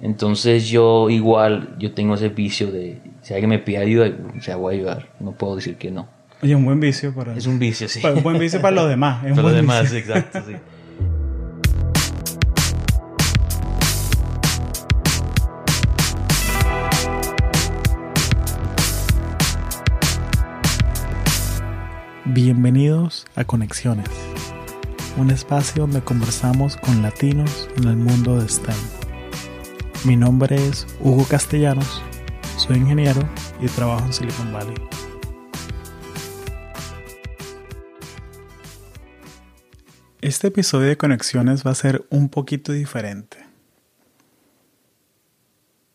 Entonces yo igual, yo tengo ese vicio de, si alguien me pide ayuda, o sea, voy a ayudar. No puedo decir que no. Oye, un buen vicio para... Es un vicio, sí. para- un buen vicio para los demás. es Para los demás, vicio. exacto, sí. Bienvenidos a Conexiones, un espacio donde conversamos con latinos en el mundo de STEM. Mi nombre es Hugo Castellanos, soy ingeniero y trabajo en Silicon Valley. Este episodio de Conexiones va a ser un poquito diferente.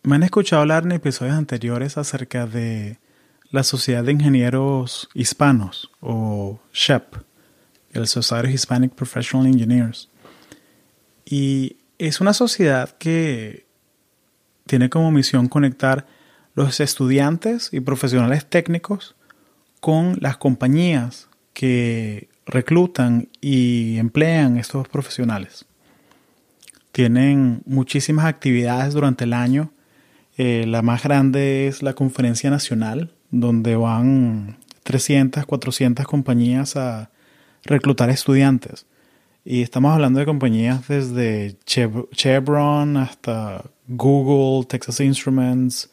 Me han escuchado hablar en episodios anteriores acerca de la Sociedad de Ingenieros Hispanos o SHEP, el Society of Hispanic Professional Engineers. Y es una sociedad que tiene como misión conectar los estudiantes y profesionales técnicos con las compañías que reclutan y emplean estos profesionales. Tienen muchísimas actividades durante el año. Eh, la más grande es la conferencia nacional, donde van 300, 400 compañías a reclutar estudiantes. Y estamos hablando de compañías desde Chev- Chevron hasta Google, Texas Instruments,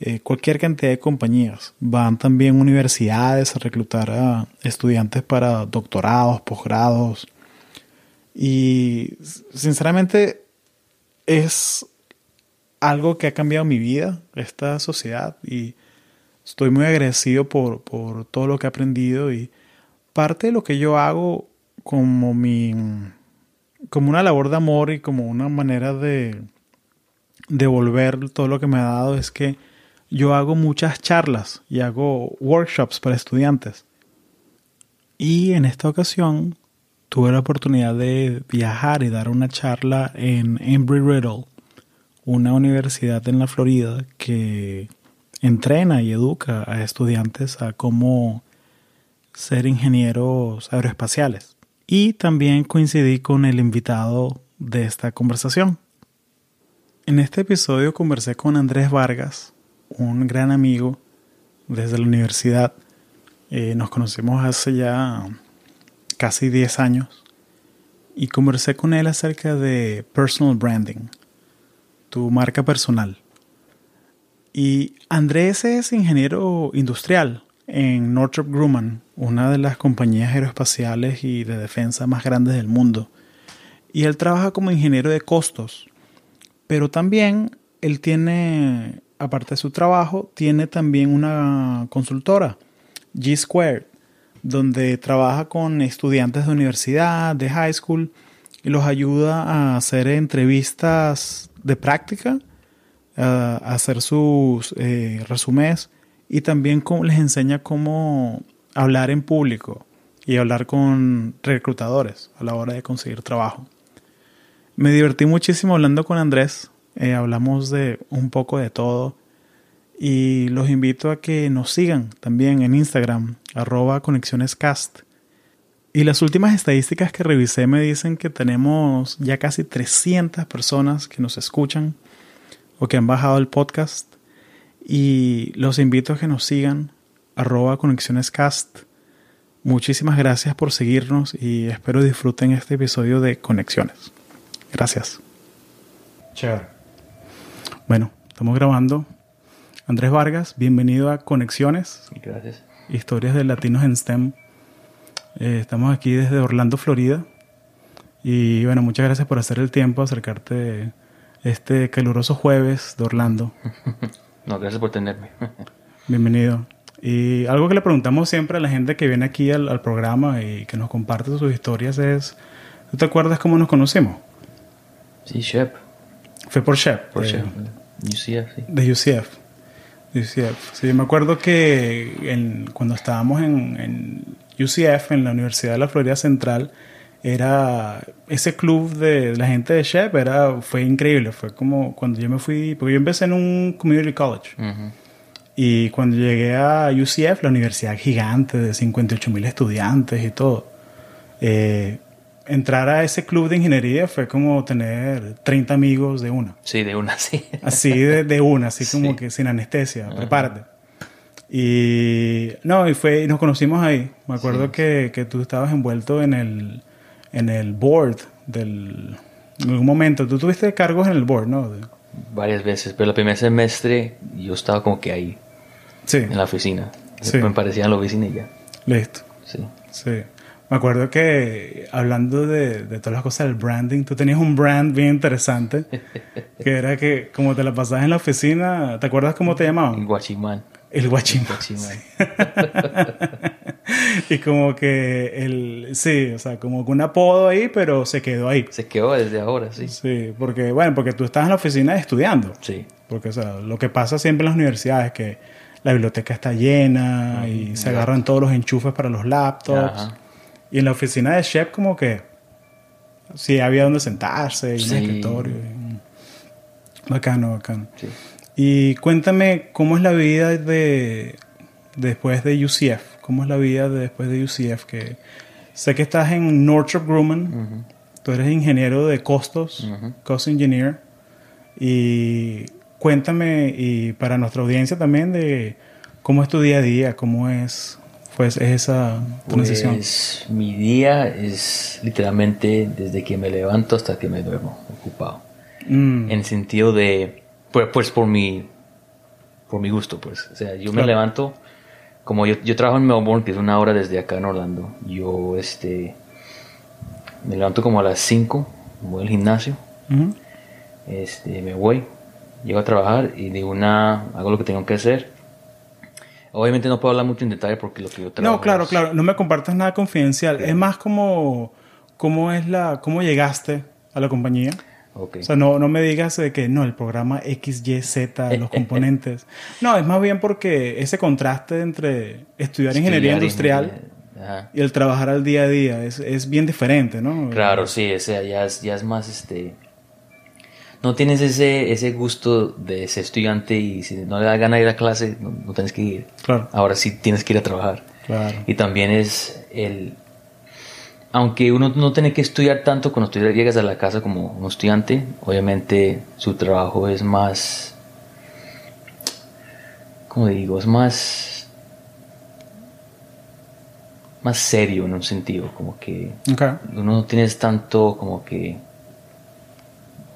eh, cualquier cantidad de compañías. Van también universidades a reclutar a estudiantes para doctorados, posgrados. Y sinceramente es algo que ha cambiado mi vida, esta sociedad. Y estoy muy agradecido por, por todo lo que he aprendido. Y parte de lo que yo hago como mi como una labor de amor y como una manera de devolver todo lo que me ha dado es que yo hago muchas charlas y hago workshops para estudiantes. Y en esta ocasión tuve la oportunidad de viajar y dar una charla en Embry-Riddle, una universidad en la Florida que entrena y educa a estudiantes a cómo ser ingenieros aeroespaciales. Y también coincidí con el invitado de esta conversación. En este episodio conversé con Andrés Vargas, un gran amigo desde la universidad. Eh, nos conocimos hace ya casi 10 años y conversé con él acerca de personal branding, tu marca personal. Y Andrés es ingeniero industrial en Northrop Grumman, una de las compañías aeroespaciales y de defensa más grandes del mundo. Y él trabaja como ingeniero de costos. Pero también él tiene, aparte de su trabajo, tiene también una consultora, G Squared, donde trabaja con estudiantes de universidad, de high school, y los ayuda a hacer entrevistas de práctica, a hacer sus eh, y también les enseña cómo hablar en público y hablar con reclutadores a la hora de conseguir trabajo. Me divertí muchísimo hablando con Andrés. eh, hablamos de un poco de todo. Y los invito a que nos sigan también en Instagram, arroba conexionescast. Y las últimas estadísticas que revisé me dicen que tenemos ya casi 300 personas que nos escuchan o que han bajado el podcast. Y los invito a que nos sigan, arroba conexionescast. Muchísimas gracias por seguirnos y espero disfruten este episodio de Conexiones. Gracias. Chévere. Bueno, estamos grabando. Andrés Vargas, bienvenido a Conexiones, Gracias. historias de latinos en STEM. Eh, estamos aquí desde Orlando, Florida. Y bueno, muchas gracias por hacer el tiempo, acercarte este caluroso jueves de Orlando. No, gracias por tenerme. Bienvenido. Y algo que le preguntamos siempre a la gente que viene aquí al, al programa y que nos comparte sus historias es, ¿tú te acuerdas cómo nos conocimos? Sí, Shep. Fue por Shep. Por eh, Shep. UCF, sí. De UCF. De UCF. Sí, me acuerdo que en- cuando estábamos en, en UCF, en la Universidad de la Florida Central, era ese club de la gente de Shep, era, fue increíble. Fue como cuando yo me fui, porque yo empecé en un community college. Ujú. Y cuando llegué a UCF, la universidad gigante de 58 mil estudiantes y todo, eh, entrar a ese club de ingeniería fue como tener 30 amigos de una. Sí, de una, sí. Así de, de una, así como que sin anestesia, prepárate. Y no, y fue, y nos conocimos ahí. Me acuerdo que, que tú estabas envuelto en el, en el board del... En algún momento, tú tuviste cargos en el board, ¿no? Varias veces, pero el primer semestre yo estaba como que ahí, sí, en la oficina. Sí. Me parecía en la oficina y ya. listo. Sí. Sí. Me acuerdo que hablando de, de todas las cosas del branding, tú tenías un brand bien interesante, que era que como te la pasabas en la oficina, ¿te acuerdas cómo te El llamaban? guachimán. El guachimán. Guachimán. y como que el, sí, o sea, como que un apodo ahí, pero se quedó ahí. Se quedó desde ahora, sí. Sí, porque, bueno, porque tú estás en la oficina estudiando. Sí. Porque, o sea, lo que pasa siempre en las universidades es que la biblioteca está llena y se agarran todos los enchufes para los laptops. Ajá. Y en la oficina de Shep como que sí había donde sentarse y Sí. un escritorio. y- Bacano, bacano. Sí. Y cuéntame cómo es la vida de después de UCF. ¿Cómo es la vida de después de UCF? Que sé que estás en Northrop Grumman. Tú eres ingeniero de costos, Ujú. cost engineer. Y cuéntame, y para nuestra audiencia también, de cómo es tu día a día, cómo es, pues, es esa transición. Pues mi día es literalmente desde que me levanto hasta que me duermo, ocupado. Mm, En sentido de, pues, pues por mi, por mi gusto, pues. O sea, yo me levanto, como yo, yo trabajo en Melbourne, que es una hora desde acá en Orlando. Yo, este, me levanto como a las 5, voy al gimnasio, este, me voy, llego a trabajar y de una hago lo que tengo que hacer. Obviamente no puedo hablar mucho en detalle porque lo que yo trabajo No, claro, es- claro. No me compartas nada confidencial. Es más como cómo es la, cómo llegaste a la compañía. Ok. O sea, no, no me digas de que no, el programa X, Y, Z, los componentes. No, es más bien porque ese contraste entre estudiar ingeniería industrial ingeniería. Y el trabajar al día a día es, es bien diferente, ¿no? Claro, sí, o sea, ya es, ya es más este. No tienes ese, ese gusto de ser estudiante y si no le da gana ir a clase, no, no tienes que ir. Claro, Ahora sí tienes que ir a trabajar. claro. Y también es el. Aunque uno no tiene que estudiar tanto cuando tú llegas a la casa como un estudiante, obviamente su trabajo es más. ¿Cómo digo? Es más. más serio en un sentido, como que Ok. uno no tienes tanto como que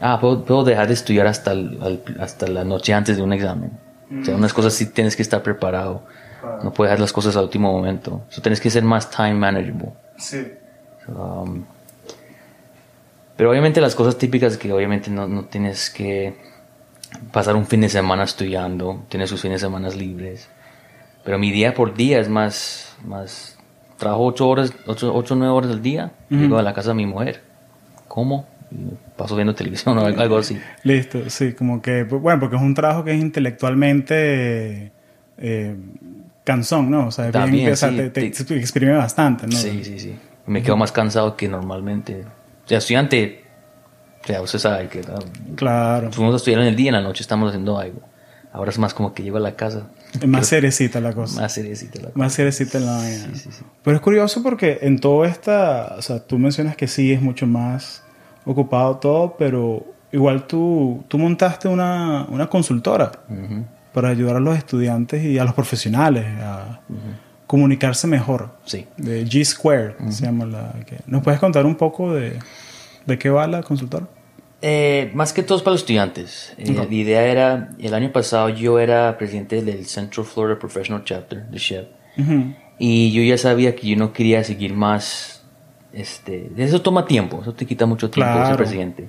ah puedo, puedo dejar de estudiar hasta el- al- hasta la noche antes de un examen o sea unas cosas sí tienes que estar preparado. No puedes dejar las cosas al último momento. So, tienes que ser más time manageable. Sí. Um, pero obviamente las cosas típicas que obviamente no, no tienes que pasar un fin de semana estudiando, tienes sus fines de semana libres. Pero mi día por día es más, más trabajo ocho horas, ocho, ocho nueve horas al día, llego a la casa de mi mujer, como, y paso viendo televisión o algo, así. Listo, sí, como que, bueno, porque es un trabajo que es intelectualmente eh, cansón, ¿no? O sea, También, sea, sí, te, te te- exprime bastante, ¿no? Sí, sí, sí. Me quedo más cansado que normalmente. O sea, estudiante, o sea, usted sabe que Claro. fuimos a estudiar en el día, en la noche estamos haciendo algo. Ahora es más como que llego a la casa. Es más seriecita la cosa. Más seriecita la cosa. Más seriecita en la vaina. Sí, sí, sí. Pero es curioso porque en todo esta, o sea, tú mencionas que sí es mucho más ocupado todo, pero igual tú, tú montaste una, una consultora para ayudar a los estudiantes y a los profesionales a comunicarse mejor. Sí. De G Square se llama la que. ¿Nos puedes contar un poco de, de qué va la consultora? Eh, más que todo es para los estudiantes. Eh. La idea era, el año pasado yo era presidente del Central Florida Professional Chapter, de SHEP. Y yo ya sabía que yo no quería seguir más. Este, eso toma tiempo, eso te quita mucho tiempo Claro. ser presidente.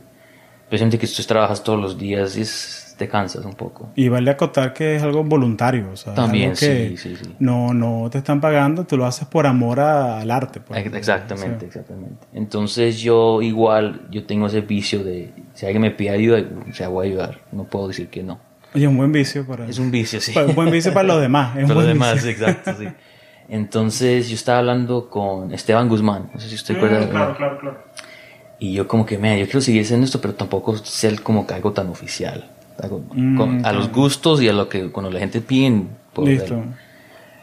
Especialmente que tú trabajas todos los días y es- te cansas un poco. Y vale acotar que es algo voluntario. O sea, También, algo que sí, sí, sí. No, no te están pagando, tú lo haces por amor a- al arte. pues. Ex- Exactamente, exactamente. Entonces yo igual, yo tengo ese vicio de, si alguien me pide ayuda, o sea, voy a ayudar. No puedo decir que no. Oye, un buen vicio para... Es un vicio, sí. pa- un buen vicio para los demás. Es Para los demás, vicio. exacto, sí. Entonces yo estaba hablando con Esteban Guzmán, no sé si usted recuerda. Mm, claro, claro, claro. Y yo como que, me yo quiero seguir haciendo esto, pero tampoco ser como que algo tan oficial. Algo Mm, con- a los gustos y a lo que cuando la gente pide. puedo Listo. ver.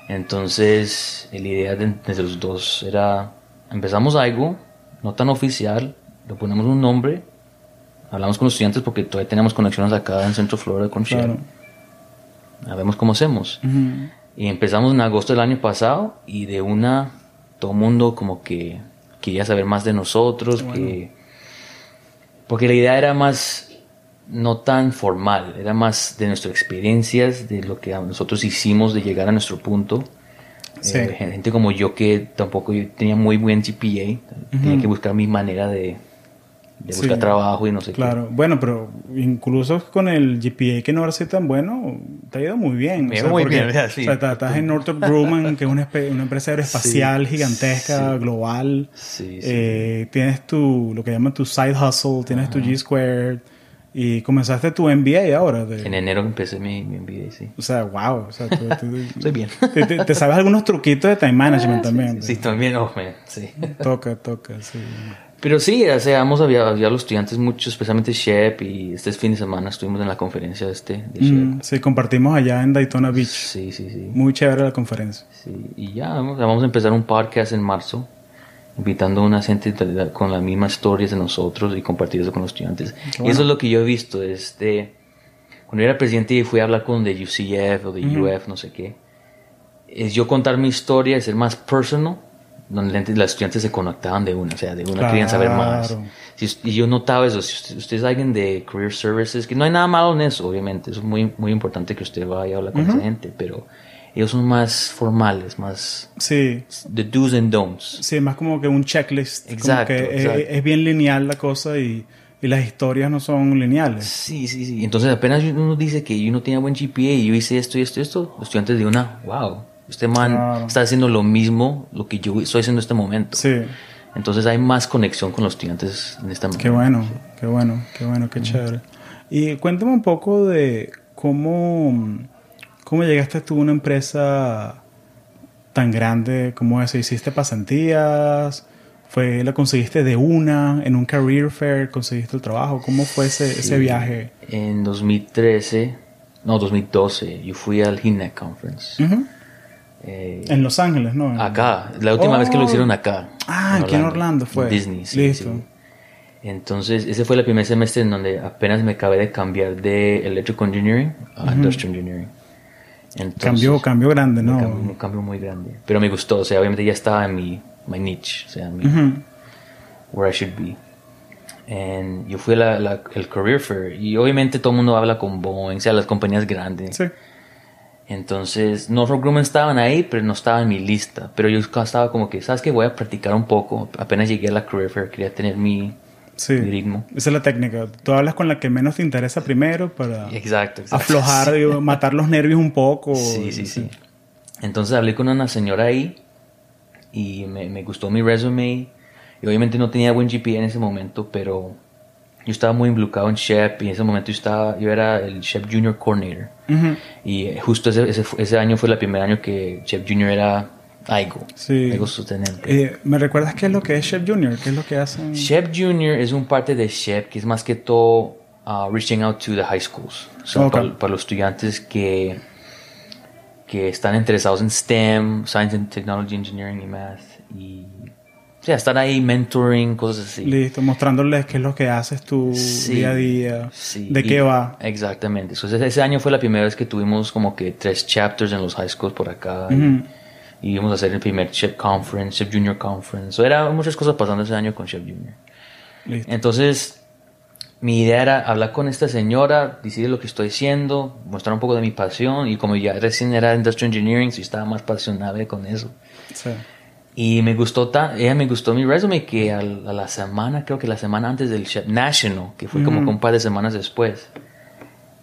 Entonces, la idea de, los dos era, empezamos algo, no tan oficial, le ponemos un nombre, hablamos con los estudiantes porque todavía tenemos conexiones acá en Centro Florida con Shell. Claro. A vemos cómo hacemos. Y empezamos en agosto del año pasado y de una, todo el mundo como que quería saber más de nosotros, que... Porque la idea era más, no tan formal, era más de nuestras experiencias, de lo que nosotros hicimos de llegar a nuestro punto. Sí. Eh, gente como yo que tampoco yo tenía muy buen GPA, tenía que buscar mi manera de, de Sí. buscar trabajo y no sé qué. Claro, bueno, pero incluso con el GPA que no ahora sí tan bueno, te ha ido muy bien. Me ha ido muy porque, bien, ¿verdad? Sí. O sea, estás- en Northrop Grumman, que es una, una empresa aeroespacial Sí, gigantesca, sí. global. Sí, sí. Eh, tienes tu, lo que llaman tu side hustle, tienes tu G Squared. Y comenzaste tu MBA ahora. de- En enero empecé mi, mi MBA, sí. o sea, wow. O sea, tú- tú- Soy bien. te, te- te sabes algunos truquitos de time management también. Sí, también, oh, man, sí. Toca, toca, sí. Pero sí, o sea, hemos había, había los estudiantes mucho, especialmente Shep, y este fin de semana estuvimos en la conferencia este de Shep. Mm, sí, compartimos allá en Daytona Beach. Sí, sí, sí, Muy chévere la conferencia. sí. Y ya, vamos, vamos a empezar un podcast en marzo, invitando a una gente con las mismas historias de nosotros y compartir eso con los estudiantes. Y eso es lo que yo he visto, este, cuando yo era presidente y fui a hablar con de UCF o de UF, no sé qué, es yo contar mi historia, ser más personal, donde los estudiantes se conectaban de una, o sea, de una querían saber más. Claro. Si- y yo notaba eso, si usted, es alguien de Career Services, que no hay nada malo en eso, obviamente, es muy, muy importante que usted vaya a hablar con esa gente, pero ellos son más formales, más Sí, the do's and don'ts. sí, más como que un checklist. Exacto, Como que es- exacto. Es, bien lineal la cosa y, y las historias no son lineales. Sí, sí, sí. Entonces apenas uno dice que yo no tenía buen GPA y yo hice esto y esto y esto, los estudiantes de una, wow, este man Claro. está haciendo lo mismo, lo que yo estoy haciendo en este momento. Sí, Entonces hay más conexión con los estudiantes en esta qué bueno, qué bueno, qué bueno, qué chévere. Y cuéntame un poco de cómo, cómo llegaste tú a una empresa tan grande como esa. ¿Hiciste pasantías? ¿Fue, ¿La conseguiste de una? ¿En un career fair conseguiste el trabajo? ¿Cómo fue ese, ese viaje? En 2013, no, 2012, yo fui al HINEC Conference. Ujú. Eh, En Los Ángeles, ¿no? En- acá, la última Oh. vez que lo hicieron acá. Ah, aquí en Orlando fue. Disney, sí, Listo. sí. Entonces, ese fue el primer semestre en donde apenas me acabé de cambiar de Electrical Engineering a Industrial Engineering. Entonces, Cambió, cambió grande, un ¿no? cambio, un cambio muy grande. Pero me gustó, o sea, obviamente ya estaba en mi my niche, o sea, mi, where I should be. And yo fui a la, la- el Career Fair y obviamente todo el mundo habla con Boeing, o sea, las compañías grandes. Sí. Entonces, Northrop Grumman estaban ahí, pero no estaba en mi lista. Pero yo estaba como que, ¿sabes qué? Voy a practicar un poco. Apenas llegué a la Career Fair, quería tener mi, Sí. mi ritmo. Esa es la técnica. Tú hablas con la que menos te interesa primero para Exacto, exacto. aflojar, digo, matar los nervios un poco. Sí, sí, sí. Entonces hablé con una señora ahí y me, me gustó mi resume. Y obviamente no tenía buen GPA en ese momento, pero yo estaba muy involucrado en Shep y en ese momento yo, estaba, yo era el Shep Junior Coordinator. Ujú. Y eh, justo ese, ese, ese año fue el primer año que Shep Junior era AIGO. Sí. AIGO sostenente. Eh, ¿Me recuerdas qué es lo que es Chef Junior? ¿Qué es lo que hacen? Shep Junior es un parte de Shep que es más que todo uh, reaching out to the high schools. O sea, Ok. para, para los estudiantes que, que están interesados en STEM, Science and Technology, Engineering y Math. Y, sea, están ahí mentoring, cosas así. Listo, mostrándoles qué es lo que haces tú Sí, día a día, sí. de qué va. Exactamente. Entonces, ese año fue la primera vez que tuvimos como que tres chapters en los high schools por acá. Ujú. Y íbamos a hacer el primer Chef Conference, Chef Junior Conference. So, era muchas cosas pasando ese año con Chef Junior. Listo. Entonces, mi idea era hablar con esta señora, decirle lo que estoy haciendo, mostrar un poco de mi pasión. Y como ya recién era Industrial Engineering, sí estaba más apasionada con eso. Sí. Y me gustó, ta- ella me gustó mi resume que al- a, la semana, creo que la semana antes del Chef National, que fue como Ujú. que un par de semanas después,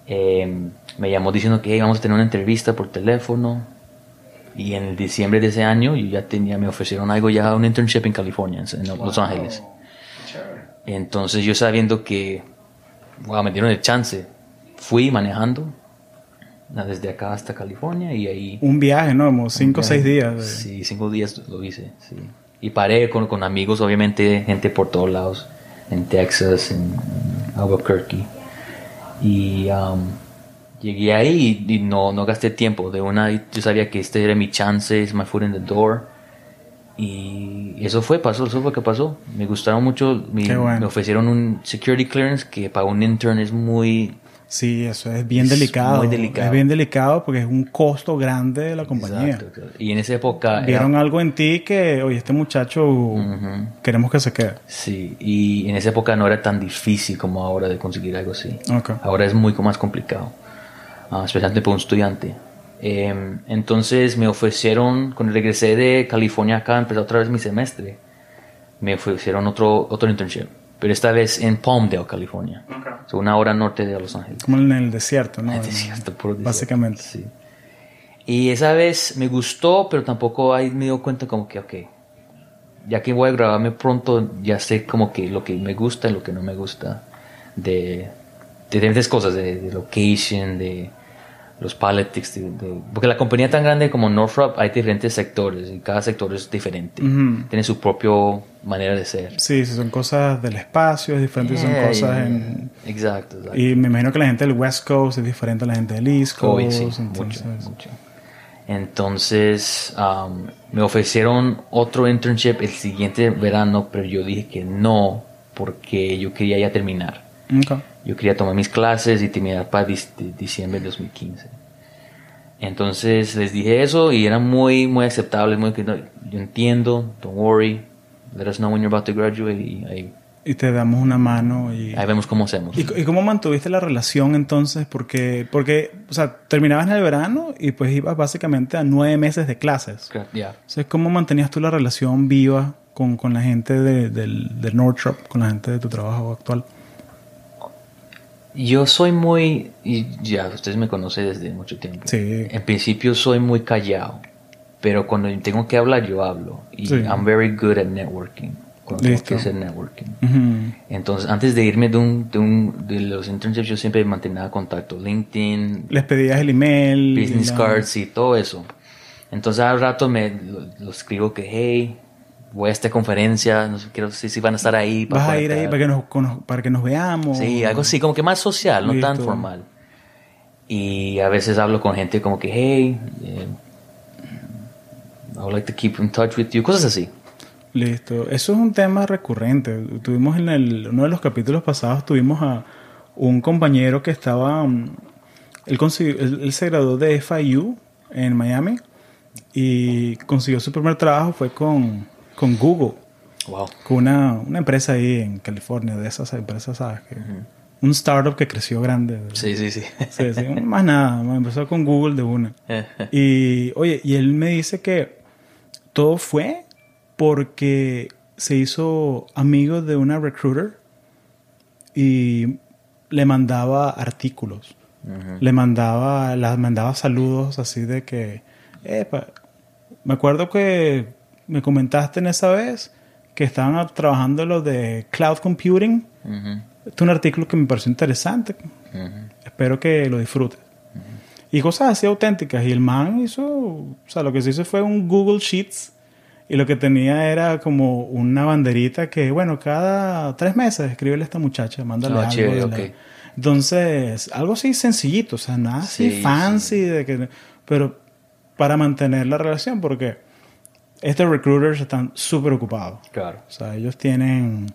eh, me llamó diciendo que "Hey, vamos a tener una entrevista por teléfono. Y en diciembre de ese año yo ya tenía, me ofrecieron algo ya, un internship en California, en Los Ángeles. Entonces yo sabiendo que, wow, me dieron el chance, fui manejando desde acá hasta California y ahí... Un viaje, ¿no? Como cinco o seis días. de- Sí, cinco días lo hice, sí. Y paré con, con amigos, obviamente, gente por todos lados, en Texas, en, en Albuquerque. Y um, llegué ahí y, y no, no gasté tiempo. De una, yo sabía que este era mi chance, es my foot in the door. Y eso fue, pasó, eso fue lo que pasó. Me gustaron mucho, mi- bueno. me ofrecieron un security clearance que para un intern es muy... Sí, eso es bien Es delicado. muy delicado. Es bien delicado porque es un costo grande de la compañía. Exacto. Y en esa época... era- Vieron algo en ti que, oye, este muchacho Ujú. queremos que se quede. Sí, y en esa época no era tan difícil como ahora de conseguir algo así. Ok. Ahora es muy más complicado, ah, especialmente para un estudiante. Eh, entonces me ofrecieron, cuando regresé de California acá, empecé otra vez mi semestre, me ofrecieron otro, otro internship, pero esta vez en Palmdale, California. So, una hora norte de Los Ángeles. Como en el desierto, ¿no? Es desierto, puro desierto. Básicamente. Sí. Y esa vez me gustó, pero tampoco ahí me dio cuenta como que, ok, ya que voy a grabarme pronto, ya sé como que lo que me gusta y lo que no me gusta de, de diferentes cosas, de, de location, de los politics, de- de- porque la compañía tan grande como Northrop hay diferentes sectores y cada sector es diferente, tiene su propia manera de ser. Sí, sí, son cosas del espacio, es diferente, son Yeah, cosas yeah, en... Exacto, exacto. Y me imagino que la gente del West Coast es diferente a la gente del East Coast. Hoy sí, entonces, mucho, mucho. Entonces um, me ofrecieron otro internship el siguiente verano, pero yo dije que no, porque yo quería ya terminar. Ok. Yo quería tomar mis clases y terminar para diciembre de 2015. Entonces les dije eso y eran muy, muy aceptables, muy yo entiendo, don't worry, let us know when you're about to graduate y ahí, Y te damos una mano y... ahí vemos cómo hacemos. ¿Y, y cómo mantuviste la relación entonces? Porque, porque, o sea, terminabas en el verano y pues ibas básicamente a nueve meses de clases. Ya. Entonces, ¿cómo mantenías tú la relación viva con, con la gente de, del, del Northrop, con la gente de tu trabajo actual? Yo soy muy, y ya ustedes me conocen desde mucho tiempo. Sí. En principio soy muy callado, pero cuando tengo que hablar yo hablo. Y Sí. I'm very good at networking. Cuando tengo Listo. que hacer networking. Entonces, antes de irme de, un, de, un, de los internships, yo siempre mantenía contacto. LinkedIn, Les pedías el email. business cards y todo eso. Entonces, al rato me lo, lo escribo que, hey, voy a esta conferencia, no sé, quiero si, si van a estar ahí. Vas a ir ahí estar". para que nos, para que nos veamos. Sí, algo así, como que más social, no tan formal. Y a veces hablo con gente como que, hey, eh, I would like to keep in touch with you, cosas así. Listo. Eso es un tema recurrente. Tuvimos en el, uno de los capítulos pasados, tuvimos a un compañero que estaba... mm, Él, consiguió- él, él se graduó de FIU en Miami y consiguió su primer trabajo fue con, con Google, Wow. con una, una empresa ahí en California, de esas empresas, ¿sabes? Que, Un startup que creció grande. Sí, sí, sí. Sí, sí, más nada, empezó con Google de una. Y oye, y él me dice que todo fue porque se hizo amigo de una recruiter y le mandaba artículos. Le mandaba, las mandaba saludos así de que, "Epa, me acuerdo que me comentaste en esa vez que estaban trabajando lo de cloud computing. Este es un artículo que me pareció interesante. Espero que lo disfrutes. Y cosas así auténticas. Y el man hizo, o sea, lo que se hizo fue un Google Sheets. Y lo que tenía era como una banderita que, bueno, cada tres meses escríbele a esta muchacha, mándale Ah, algo. chévere, de la- ok. Entonces, algo así sencillito, o sea, nada así Sí, fancy, de que, pero para mantener la relación, porque estos recruiters están súper ocupados. Claro. O sea, ellos tienen,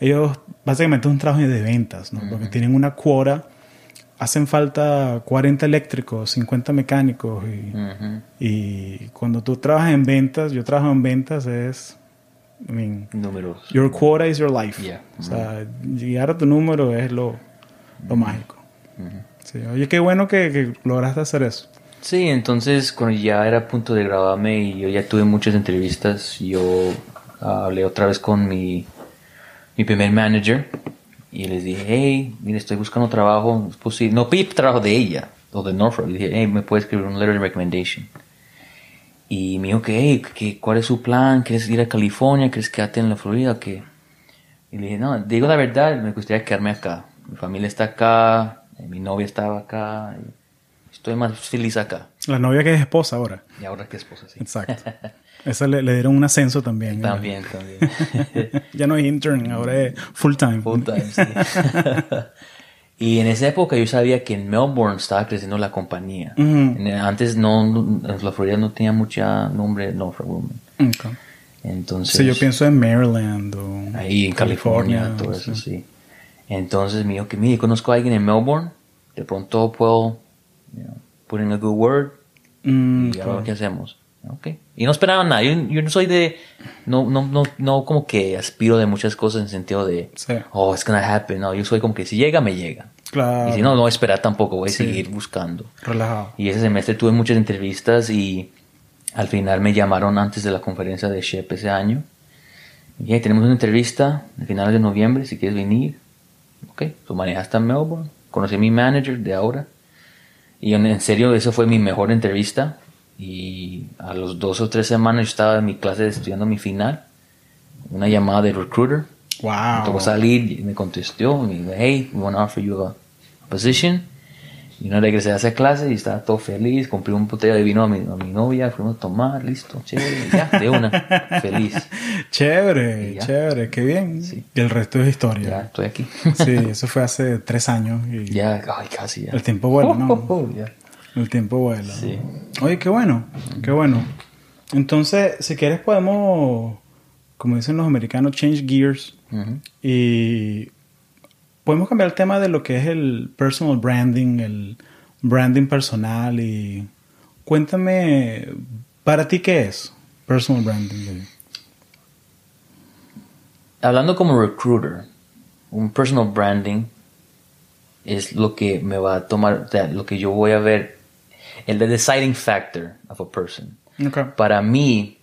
ellos básicamente es un trabajo de ventas, ¿no? Porque tienen una cuota, hacen falta 40 eléctricos, 50 mecánicos y, cuando tú trabajas en ventas, yo trabajo en ventas es, I mean, Números. your quota is your life. Yeah. O sea, llegar a tu número es lo, lo mágico. Sí, Oye, qué bueno que, que lograste hacer eso. Sí, entonces cuando ya era a punto de grabarme y yo ya tuve muchas entrevistas, yo ah, hablé otra vez con mi, mi primer manager y les dije, hey, mire, estoy buscando trabajo, es posible. No pedí trabajo de ella o de Norfolk, le dije, hey, me puede escribir un letter of recommendation. Y me dijo que, hey, que, ¿cuál es su plan? ¿Quieres ir a California? ¿Quieres quedarte en la Florida? qué? Y le dije, no, digo la verdad, me gustaría quedarme acá. Mi familia está acá, mi novia estaba acá, estoy más feliz acá. La novia que es esposa ahora. Y ahora que esposa, sí. Exacto. Esa le, le dieron un ascenso también. También, también. Ya no es intern, ahora es full time. Full time, sí. y en esa época yo sabía que en Melbourne estaba creciendo la compañía. Ujú. En- Antes no, no- en la Florida no tenía mucha nombre Norfolk Grumman. Ok. Entonces, Sí, yo pienso en Maryland o ahí en California, todo eso, sí. Entonces me dijo que, mire, conozco a alguien en Melbourne, de pronto puedo, you know, put in a good word Mm, y a ver qué hacemos. Ok. Y no esperaba nada. Yo, yo no soy de. No, no, no, no como que aspiro de muchas cosas en el sentido de. Sí. Oh, it's gonna happen. No, yo soy como que si llega, me llega. Claro. Y si no, no a esperar tampoco. Voy a Sí. seguir buscando. Relajado. Y ese semestre tuve muchas entrevistas y al final me llamaron antes de la conferencia de SHEP ese año. Y ahí tenemos una entrevista a finales de noviembre, si quieres venir. Ok, tú manejaste en Melbourne. Conocí a mi manager de ahora. Y en, en serio, esa fue mi mejor entrevista. Y a los dos o tres semanas yo estaba en mi clase estudiando mi final. Una llamada de recruiter. Me tocó Wow. salir y me contestó. Me dijo, hey, we want to offer you a position. Y no regresé a esa clase y estaba todo feliz. Compré un botella de vino a mi, a mi novia. Fuimos a tomar, listo, chévere. Ya, de una. feliz. Chévere, ya. chévere, qué bien. Sí. Y el resto es Ya, historia. estoy aquí. Sí, eso fue hace tres años. Y ya, ay, casi ya. El tiempo vuela, ¿no? Oh, oh, oh, ya. El tiempo vuela. Sí. Oye, qué bueno, qué bueno. Entonces, si quieres podemos, como dicen los americanos, change gears y podemos cambiar el tema de lo que es el personal branding, el branding personal y cuéntame, ¿para ti qué es personal branding? Hablando como recruiter, un personal branding es lo que me va a tomar, lo que yo voy a ver, el the deciding factor of a person. Para mí,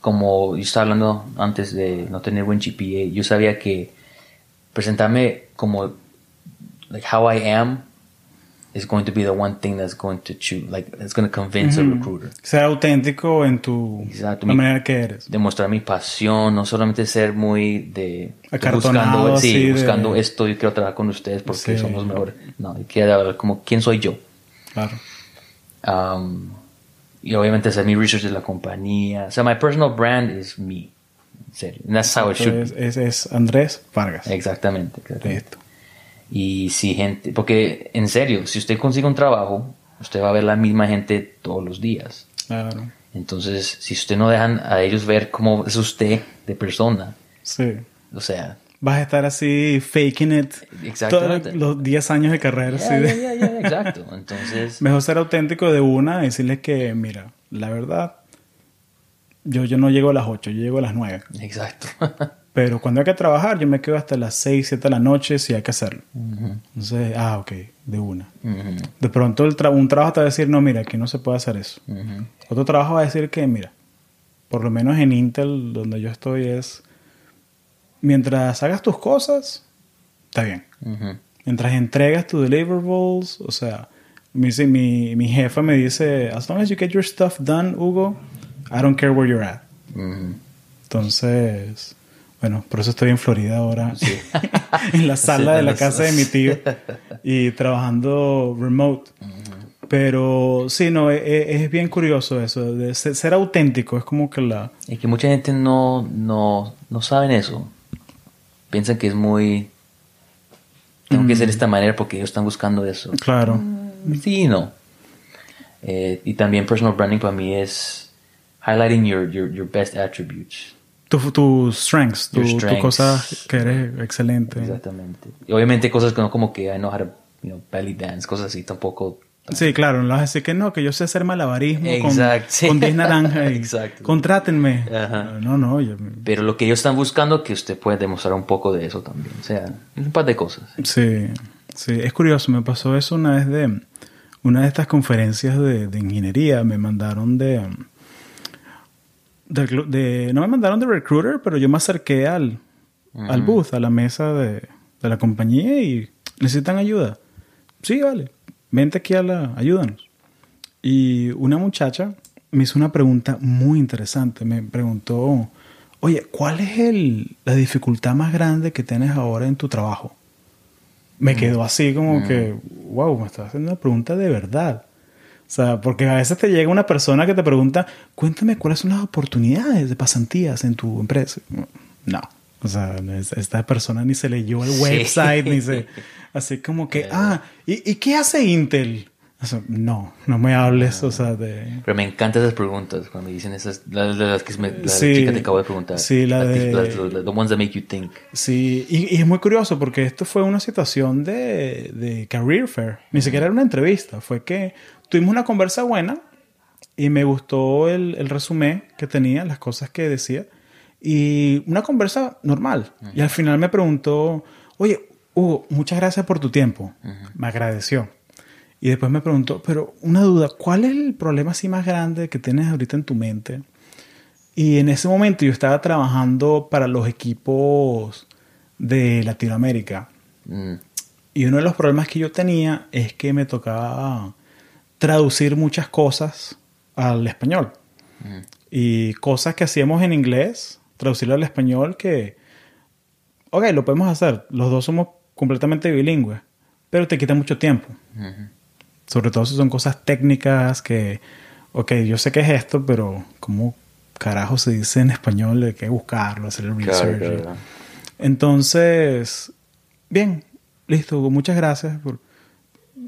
como yo estaba hablando antes de no tener buen GPA, yo sabía que presentarme como like how I am is going to be the one thing that's going to choose, like it's going to convince a recruiter. Ser auténtico en tu Exacto. la Mi- manera que eres. demostrar mi pasión, no solamente ser muy de buscando, sí, de- buscando esto, yo quiero trabajar con ustedes porque Sí. somos mejores. No, yo quiero ver como quién soy yo. Claro. Um, y obviamente hacer mi research de la compañía. O sea, my personal brand is me. Serio. That's how it should Entonces, be. es, es Andrés Vargas. Exactamente. exactamente. Listo. Y si gente, porque en serio, si usted consigue un trabajo, usted va a ver la misma gente todos los días. Claro. Entonces, si usted no dejan a ellos ver cómo es usted de persona, Sí. o sea, Vas a estar así faking it Exactamente. todos los 10 años de carrera. así Ya, de- ya, ya, exacto. Entonces, Mejor ser auténtico de una y decirles que, mira, la verdad, yo, yo no llego a las 8, yo llego a las 9. exacto. Pero cuando hay que trabajar, yo me quedo hasta las 6, 7 de la noche si hay que hacerlo. Entonces, ah, ok, de una. De pronto el tra- un trabajo te va a decir, no, mira, aquí no se puede hacer eso. Otro trabajo va a decir que, mira, por lo menos en Intel, donde yo estoy, es, mientras hagas tus cosas, está bien. Mientras entregas tus deliverables, o sea, mi, mi, mi jefa me dice, as long as you get your stuff done, Hugo, I don't care where you're at. Entonces, bueno, por eso estoy en Florida ahora, Sí. en la sala de la Sí, casa de mi tío y trabajando remote. Pero sí, no, e- e- es, bien curioso eso, de ser, ser auténtico, es como que la... Es que mucha gente no, no, no saben eso. Piensan que es muy... Tengo que ser de esta manera porque ellos están buscando eso. Claro, Sí y no. Eh, y también personal branding para mí es highlighting your, your, your best attributes. Tu- tus strengths, tu, Your tu strengths. cosas que eres excelente. Exactamente. Y obviamente cosas que no como que I know how to, you know, belly dance, cosas así tampoco. Sí, claro, no vas a decir que no, que yo sé hacer malabarismo con, Exacto, con 10 naranjas. Exacto. Contrátenme. Ajá. No, no, yo- Pero lo que ellos están buscando que usted puede demostrar un poco de eso también. O sea, un par de cosas. sí, sí, es curioso, me pasó eso una vez de una de estas conferencias de, de ingeniería, me mandaron de, de, no me mandaron de recruiter, pero yo me acerqué al, al booth, a la mesa de, de la compañía y necesitan ayuda. Sí, vale, vente aquí a la, ayúdanos. Y una muchacha me hizo una pregunta muy interesante. Me preguntó, oye, ¿cuál es el, la dificultad más grande que tienes ahora en tu trabajo? Me quedó así como que, wow, me estás haciendo una pregunta de verdad. O sea, porque a veces te llega una persona que te pregunta, cuéntame cuáles son las oportunidades de pasantías en tu empresa. No. O sea, es- esta persona ni se leyó el Sí. website, ni se... Así como que, ah, ¿y, y qué hace Intel? O sea, no, no me hables, o sea, de... Pero me encantan esas preguntas cuando dicen esas, las, las que me, la Sí. chica te acabo de preguntar. Sí, la Las de- las- las- the ones that make you think. Sí, y, y es muy curioso porque esto fue una situación de, de career fair. Ni siquiera era una entrevista. Fue que tuvimos una conversa buena y me gustó el, el resumen que tenía, las cosas que decía. Y una conversa normal. Y al final me preguntó, oye, Hugo, muchas gracias por tu tiempo. Me agradeció. Y después me preguntó, pero una duda, ¿cuál es el problema así más grande que tienes ahorita en tu mente? Y en ese momento yo estaba trabajando para los equipos de Latinoamérica. Mm, Y uno de los problemas que yo tenía es que me tocaba traducir muchas cosas al español. mm. Y cosas que hacíamos en inglés, traducirlo al español que, ok, lo podemos hacer. Los dos somos completamente bilingües, pero te quita mucho tiempo. Sobre todo si son cosas técnicas que, ok, yo sé que es esto, pero ¿cómo carajo se dice en español? Hay que buscarlo, hacer el research. Claro, claro. Entonces, bien, listo, muchas gracias. por-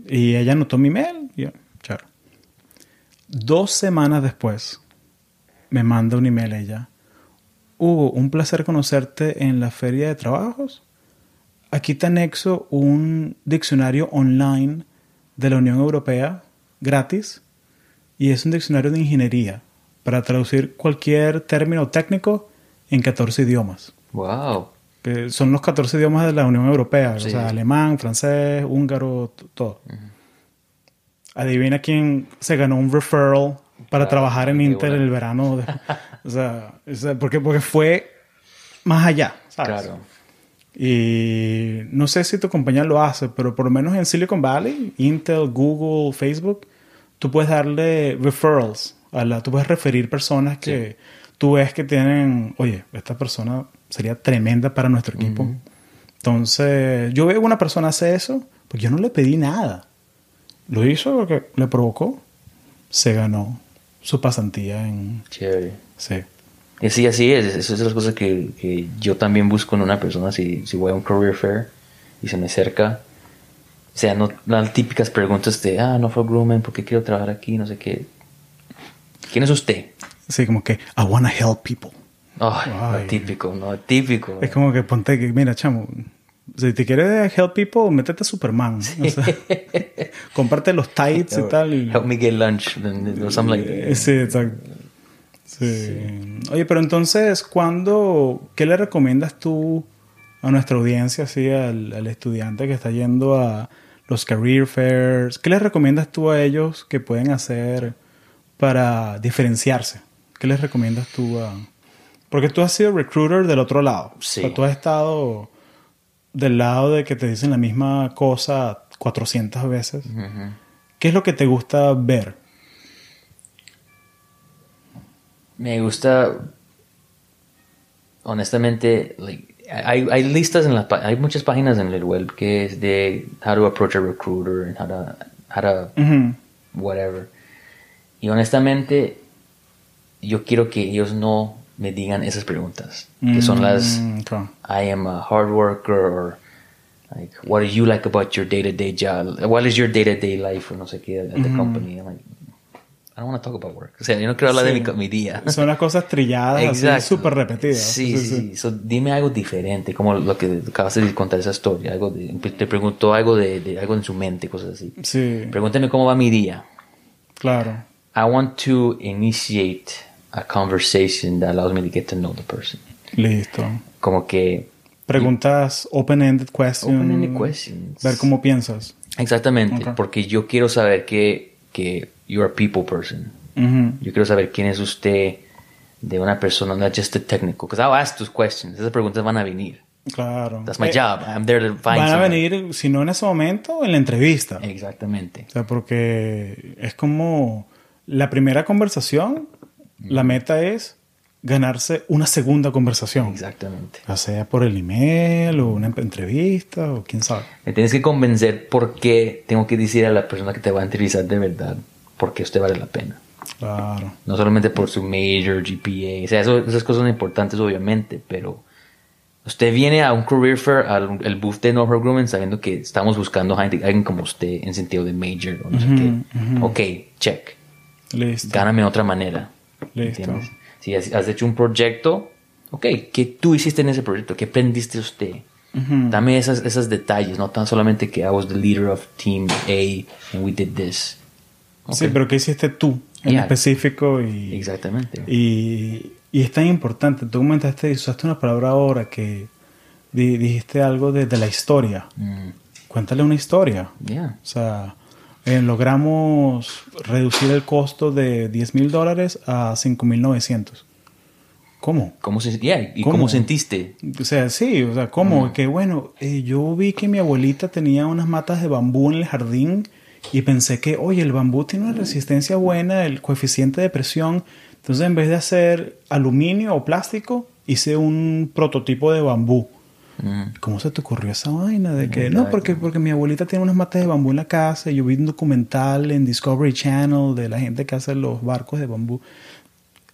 Y ella anotó mi mail. Y yo, chao. Dos semanas después, me manda un email ella. Hugo, un placer conocerte en la feria de trabajos. Aquí te anexo un diccionario online de la Unión Europea gratis y es un diccionario de ingeniería para traducir cualquier término técnico en 14 idiomas. Wow. Que son los 14 idiomas de la Unión Europea, Sí. o sea, alemán, francés, húngaro, todo. Adivina quién se ganó un referral para Ah, trabajar en Intel el verano. de- o, sea, o sea, porque, porque fue más allá, ¿sabes? Claro. Y no sé si tu compañía lo hace, pero por lo menos en Silicon Valley, Intel, Google, Facebook, tú puedes darle referrals. A la, tú puedes referir personas que tú ves que tienen, oye, esta persona sería tremenda para nuestro equipo. Entonces, yo veo que una persona hace eso, porque yo no le pedí nada. Lo hizo porque le provocó. Se ganó su pasantía en... Chévere. Sí. Sí, así es. Esas son las cosas que, que yo también busco en una persona. Si, si voy a un career fair y se me acerca, o sea, no las típicas preguntas de, ah, no fue grooming, ¿por qué quiero trabajar aquí? No sé qué. ¿Quién es usted? Sí, como que, I wanna help people. Ay, Ay. lo típico, no, típico. Es como que ponte que, mira, chamo, si te quieres help people, métete a Superman. O sea, comparte los tights y tal. Y, Help me get lunch, or something like that. Sí, exacto. Sí. Oye, pero entonces, ¿cuándo, qué le recomiendas tú a nuestra audiencia, así, al, al estudiante que está yendo a los career fairs? ¿Qué les recomiendas tú a ellos que pueden hacer para diferenciarse? ¿Qué les recomiendas tú a...? Porque tú has sido recruiter del otro lado. Sí. O sea, tú has estado del lado de que te dicen la misma cosa 400 veces. Ujú. ¿Qué es lo que te gusta ver? Me gusta, honestamente, like, hay, hay listas en las, hay muchas páginas en el web que es de how to approach a recruiter and how to, how to Ujú. whatever. Y honestamente, yo quiero que ellos no me digan esas preguntas, que son las Mm, claro. I am a hard worker or like what do you like about your day to day job? What is your day to day life or no sé qué at the company? I'm like, I don't want to talk about work. O sea, yo no quiero hablar de mi, mi día. Son las cosas trilladas, Exacto. súper repetidas. Sí, sí, sí. So, dime algo diferente, como lo que acabas de contar esa historia. Algo de- te preguntó algo de, de algo en su mente, cosas así. Sí, Pregúnteme cómo va mi día. claro. I want to initiate a conversation that allows me to get to know the person. Listo. Como que Preguntas open-ended questions. Open-ended questions. Ver cómo piensas. Exactamente, Ok. porque yo quiero saber que, que you're a people person. Yo quiero saber quién es usted de una persona, not just a technical. Because I'll ask those questions. Esas preguntas van a venir. Claro. That's my Eh, job. I'm there to find Van a somebody. venir, si no en ese momento, en la entrevista. Exactamente. O sea, porque es como la primera conversación, la meta es ganarse una segunda conversación. Exactamente. Ya sea por el email o una entrevista o quién sabe. Me tienes que convencer por qué tengo que decir a la persona que te va a entrevistar de verdad por qué usted vale la pena. Claro. No solamente por su major, GPA. O sea, eso- esas cosas son importantes, obviamente, pero Usted viene a un career fair, al el booth de Norfolk Grumman, sabiendo que estamos buscando gente, alguien como usted en sentido de major o no sé qué. Ok, check. Listo. Gáname de otra manera. Listo. ¿Entiendes? Si has, hecho un proyecto, ok, ¿qué tú hiciste en ese proyecto? ¿Qué aprendiste usted? Ujú. Dame esas, esos detalles, no tan solamente que I was the leader of team A and we did this. Sí, Ok. pero ¿qué hiciste tú en Yeah. específico? Y, Exactamente. y, y es tan importante. Tú comentaste, usaste una palabra ahora que di- dijiste algo de, de la historia. Mm, Cuéntale una historia. yeah. O sea, eh, logramos reducir el costo de 10 mil dólares a 5 mil 900. ¿Cómo? ¿Cómo, se, yeah, ¿Y ¿Cómo? cómo sentiste? O sea, sí, o sea, ¿cómo? Que bueno, eh, yo vi que mi abuelita tenía unas matas de bambú en el jardín y pensé que, oye, el bambú tiene una resistencia buena, el coeficiente de presión. Entonces, en vez de hacer aluminio o plástico, hice un prototipo de bambú. Mm, ¿Cómo se te ocurrió esa vaina? De que, no, porque, porque mi abuelita tiene unas matas de bambú en la casa y yo vi un documental en Discovery Channel de la gente que hace los barcos de bambú.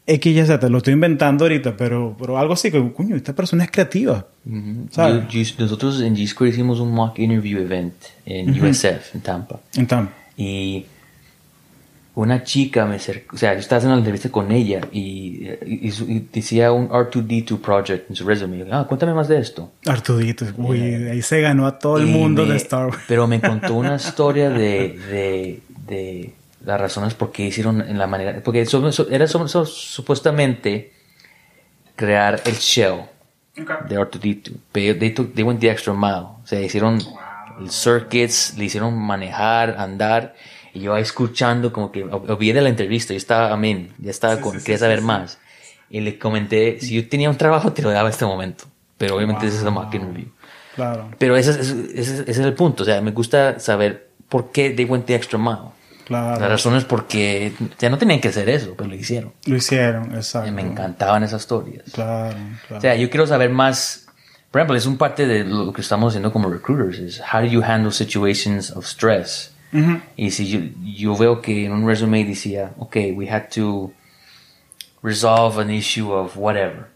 X, ya te lo estoy inventando ahorita, pero, pero algo así, que, coño, esta persona es creativa. Yo- yo- nosotros en G-Square hicimos un mock interview event en USF, en Tampa. Entonces, Y una chica me acercó, o sea, yo estaba haciendo la entrevista con ella y, y- y- y decía un R2D2 project en su resume. Yo, ah, cuéntame más de esto. Artudito, uy, ahí se ganó a todo el mundo me- de Star Wars. Pero me contó una historia de, de, de las razones por qué hicieron en la manera. Porque eso, eso- era so- supuestamente crear el shell de R2D2. Pero they, took- they went the extra mile. O sea, hicieron el circuits, le hicieron manejar, andar. Y yo escuchando, como que o- olvidé de la entrevista. Yo estaba, amén, ya estaba con, quería saber más. Y le comenté, si yo tenía un trabajo, te lo daba este momento. Pero obviamente ese es el mock interview. Claro, Pero ese, es- ese, ese- ese es el punto. O sea, me gusta saber por qué they went the extra mile. La claro. razón es porque ya no tenían que hacer eso, pero lo hicieron. Lo hicieron, Y exacto. me encantaban esas historias. Claro, O claro. sea, yo quiero saber más. Por ejemplo, es un parte de lo que estamos haciendo como recruiters. Es how do you handle situations of stress. Y si yo, yo veo que en un resume decía, ok, we had to resolve an issue of whatever.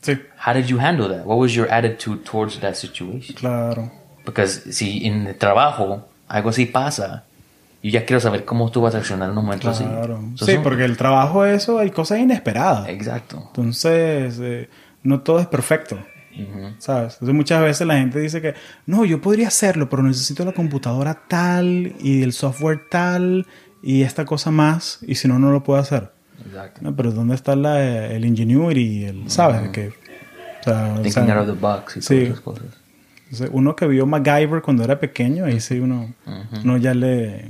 Sí, How did you handle that? What was your attitude towards that situation? claro. Porque si en el trabajo algo así pasa, yo ya quiero saber cómo tú vas a accionar en un momento así. Claro. So, Sí, porque el trabajo, eso, hay cosas inesperadas. Exacto. Entonces, eh, no todo es perfecto. ¿Sabes? Entonces muchas veces la gente dice que, no, yo podría hacerlo, pero necesito la computadora tal y el software tal y esta cosa más, y si no, no lo puedo hacer. Exacto. No, pero ¿dónde está la, el ingenuity? El, ¿Sabes? Que, o sea, o Thinking sea, out of the box y sí. todas esas cosas. entonces, uno que vio MacGyver cuando era pequeño, ahí sí uno, uno ya le...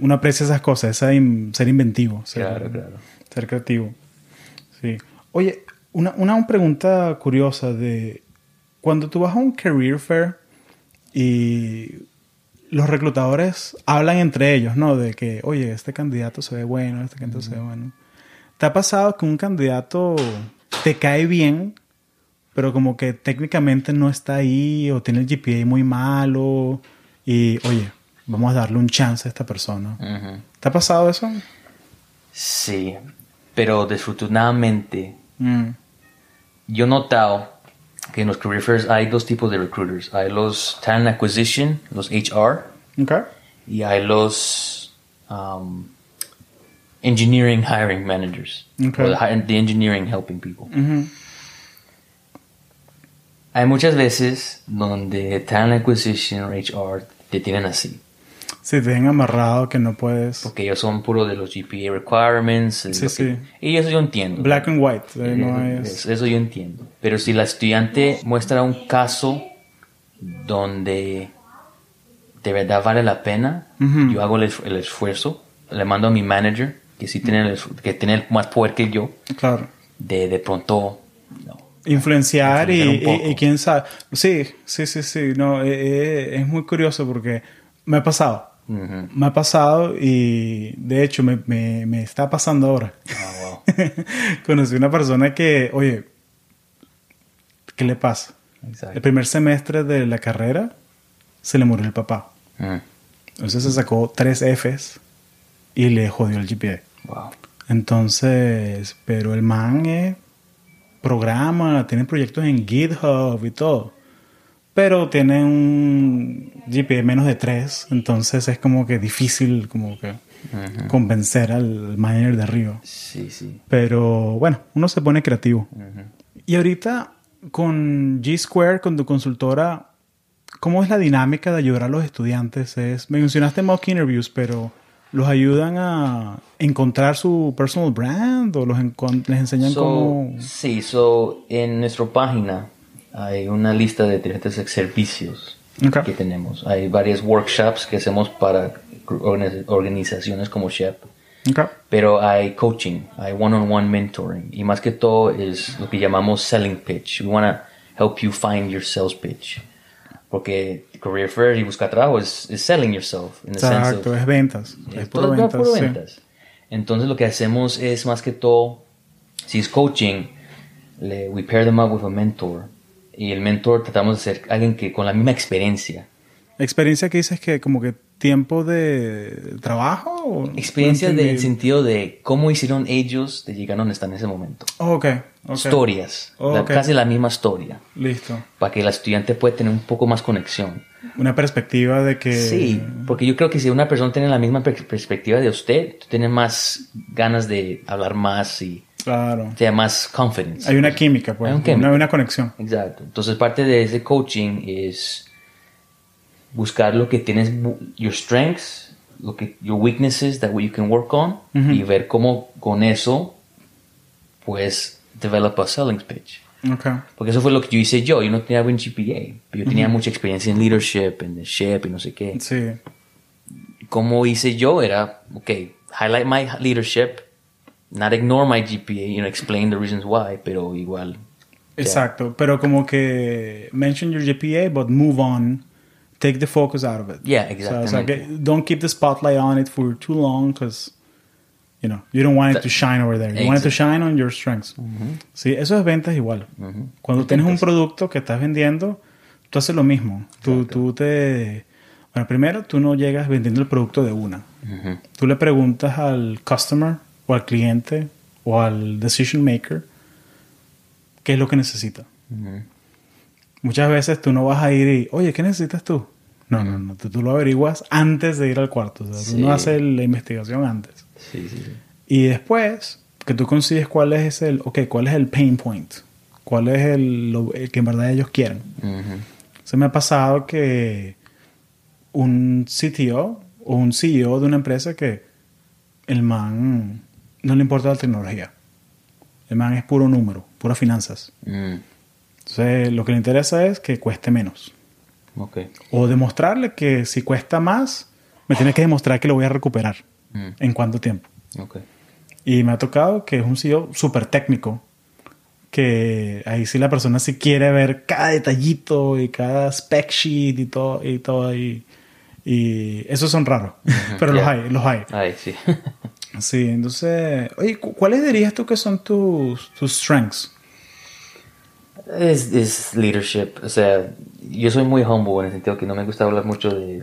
Uno aprecia esas cosas, esa in- ser inventivo, ser, Claro, claro. ser creativo. Sí. Oye, una, una pregunta curiosa de... Cuando tú vas a un career fair y los reclutadores hablan entre ellos, ¿no? De que, oye, este candidato se ve bueno, este candidato se ve bueno. ¿Te ha pasado que un candidato te cae bien, pero como que técnicamente no está ahí o tiene el GPA muy malo y, oye, vamos a darle un chance a esta persona? ¿Te ha pasado eso? Sí, pero desafortunadamente Mm. yo he notado que en los career fairs hay dos tipos de recruiters. Hay los talent acquisition, los HR, y hay los um, engineering hiring managers. Okay. The, engineering helping people. Hay muchas veces donde talent acquisition o HR te tienen así. Si te dejan amarrado que no puedes... Porque ellos son puro de los GPA requirements. es Sí, lo que- sí. Y eso yo entiendo. Black and white. eh, Eh, no eso, es... eso yo entiendo. Pero si la estudiante muestra un caso donde de verdad vale la pena, Ujú. yo hago el, el esfuerzo, le mando a mi manager, que sí tiene, el, que tiene más poder que yo, Claro. de de pronto, no. Influenciar y, Influenciar poco. y- y quién sabe. Sí, sí, sí, sí. No, eh, eh, es muy curioso porque me ha pasado. Me ha pasado y de hecho me, me, me está pasando ahora. Ah, wow. Conocí una persona que, oye, ¿qué le pasa? El primer semestre de la carrera se le murió el papá. Mm. Entonces se sacó tres Fs y le jodió el GPA. Wow. Entonces, pero el man es programa, tienen proyectos en GitHub y todo. Pero tienen un GPA menos de 3, entonces es como que difícil como que convencer al manager de arriba. Sí, sí. Pero bueno, uno se pone creativo. Y ahorita con G Square, con tu consultora, ¿cómo es la dinámica de ayudar a los estudiantes? Es, me mencionaste mock interviews, pero ¿los ayudan a encontrar su personal brand o los les enseñan So, cómo...? Sí, so, en nuestra página hay una lista de diferentes servicios Ok. que tenemos. Hay varios workshops que hacemos para organi- organizaciones como SHEP. Ok. Pero hay coaching, hay one-on-one mentoring. Y más que todo es lo que llamamos selling pitch. We want to help you find your sales pitch. Porque career fair y buscar trabajo es, es selling yourself. In the sense Exacto, of- es ventas. es puro ventas. puro sí. ventas. Entonces lo que hacemos es más que todo, si es coaching, le, we pair them up with a mentor. Y el mentor tratamos de ser alguien que con la misma experiencia. Experiencia que dices que como que tiempo de trabajo. o- Experiencia del entendí. sentido de cómo hicieron ellos de llegar a donde están en ese momento. Oh, ok, ok. Historias. Oh, la- ok. Casi la misma historia. Listo. Para que el estudiante pueda tener un poco más conexión. Una perspectiva de que... Sí, porque yo creo que si una persona tiene la misma per- perspectiva de usted, tú tienes más ganas de hablar más y Claro. te da más confidence. Hay una química, pues. Hay un Una, química. una conexión. Exacto. Entonces parte de ese coaching es buscar lo que tienes, your strengths, lo que, your weaknesses that you can work on Ujú. y ver cómo con eso pues develop a selling pitch. Ok. Porque eso fue lo que yo hice yo. Yo no tenía buen GPA, pero yo tenía mucha experiencia en leadership, en the ship y no sé qué. Sí. Como hice yo era, ok, highlight my leadership, not ignore my GPA, you know, explain the reasons why, pero igual. Exacto. Pero como que mention your GPA, but move on. Take the focus out of it. Yeah, que don't keep the spotlight on it for too long because, you know, you don't want it to shine over there. You want it to shine on your strengths. Sí, eso es ventas igual. Ujú. Cuando tienes un producto que estás vendiendo, tú haces lo mismo. Tú, tú te... Bueno, primero, tú no llegas vendiendo el producto de una. Ujú. Tú le preguntas al customer o al cliente o al decision maker qué es lo que necesita. Muchas veces tú no vas a ir y, oye, ¿qué necesitas tú? No, no, no. Tú, tú lo averiguas antes de ir al cuarto. O sea, Sí. tú no haces la investigación antes. Sí, sí, sí. Y después que tú consigues cuál es el, ok, cuál es el pain point. Cuál es el, lo, el que en verdad ellos quieren. Se me ha pasado que un CTO o un CEO de una empresa que el man no le importa la tecnología. El man es puro número, pura finanzas. Mm. Entonces, lo que le interesa es que cueste menos. Ok. O demostrarle que si cuesta más, me tiene que demostrar que lo voy a recuperar. Mm. ¿En cuánto tiempo? Ok. Y me ha tocado que es un CEO súper técnico. Que ahí sí la persona sí quiere ver cada detallito y cada spec sheet y todo. Y, todo y, y esos son raros. Pero los ya. hay, los hay. Ay, sí. Sí, entonces... Oye, cu- ¿cuáles dirías tú que son tus, tus strengths? es, es leadership. O sea, yo soy muy humble en el sentido que no me gusta hablar mucho de,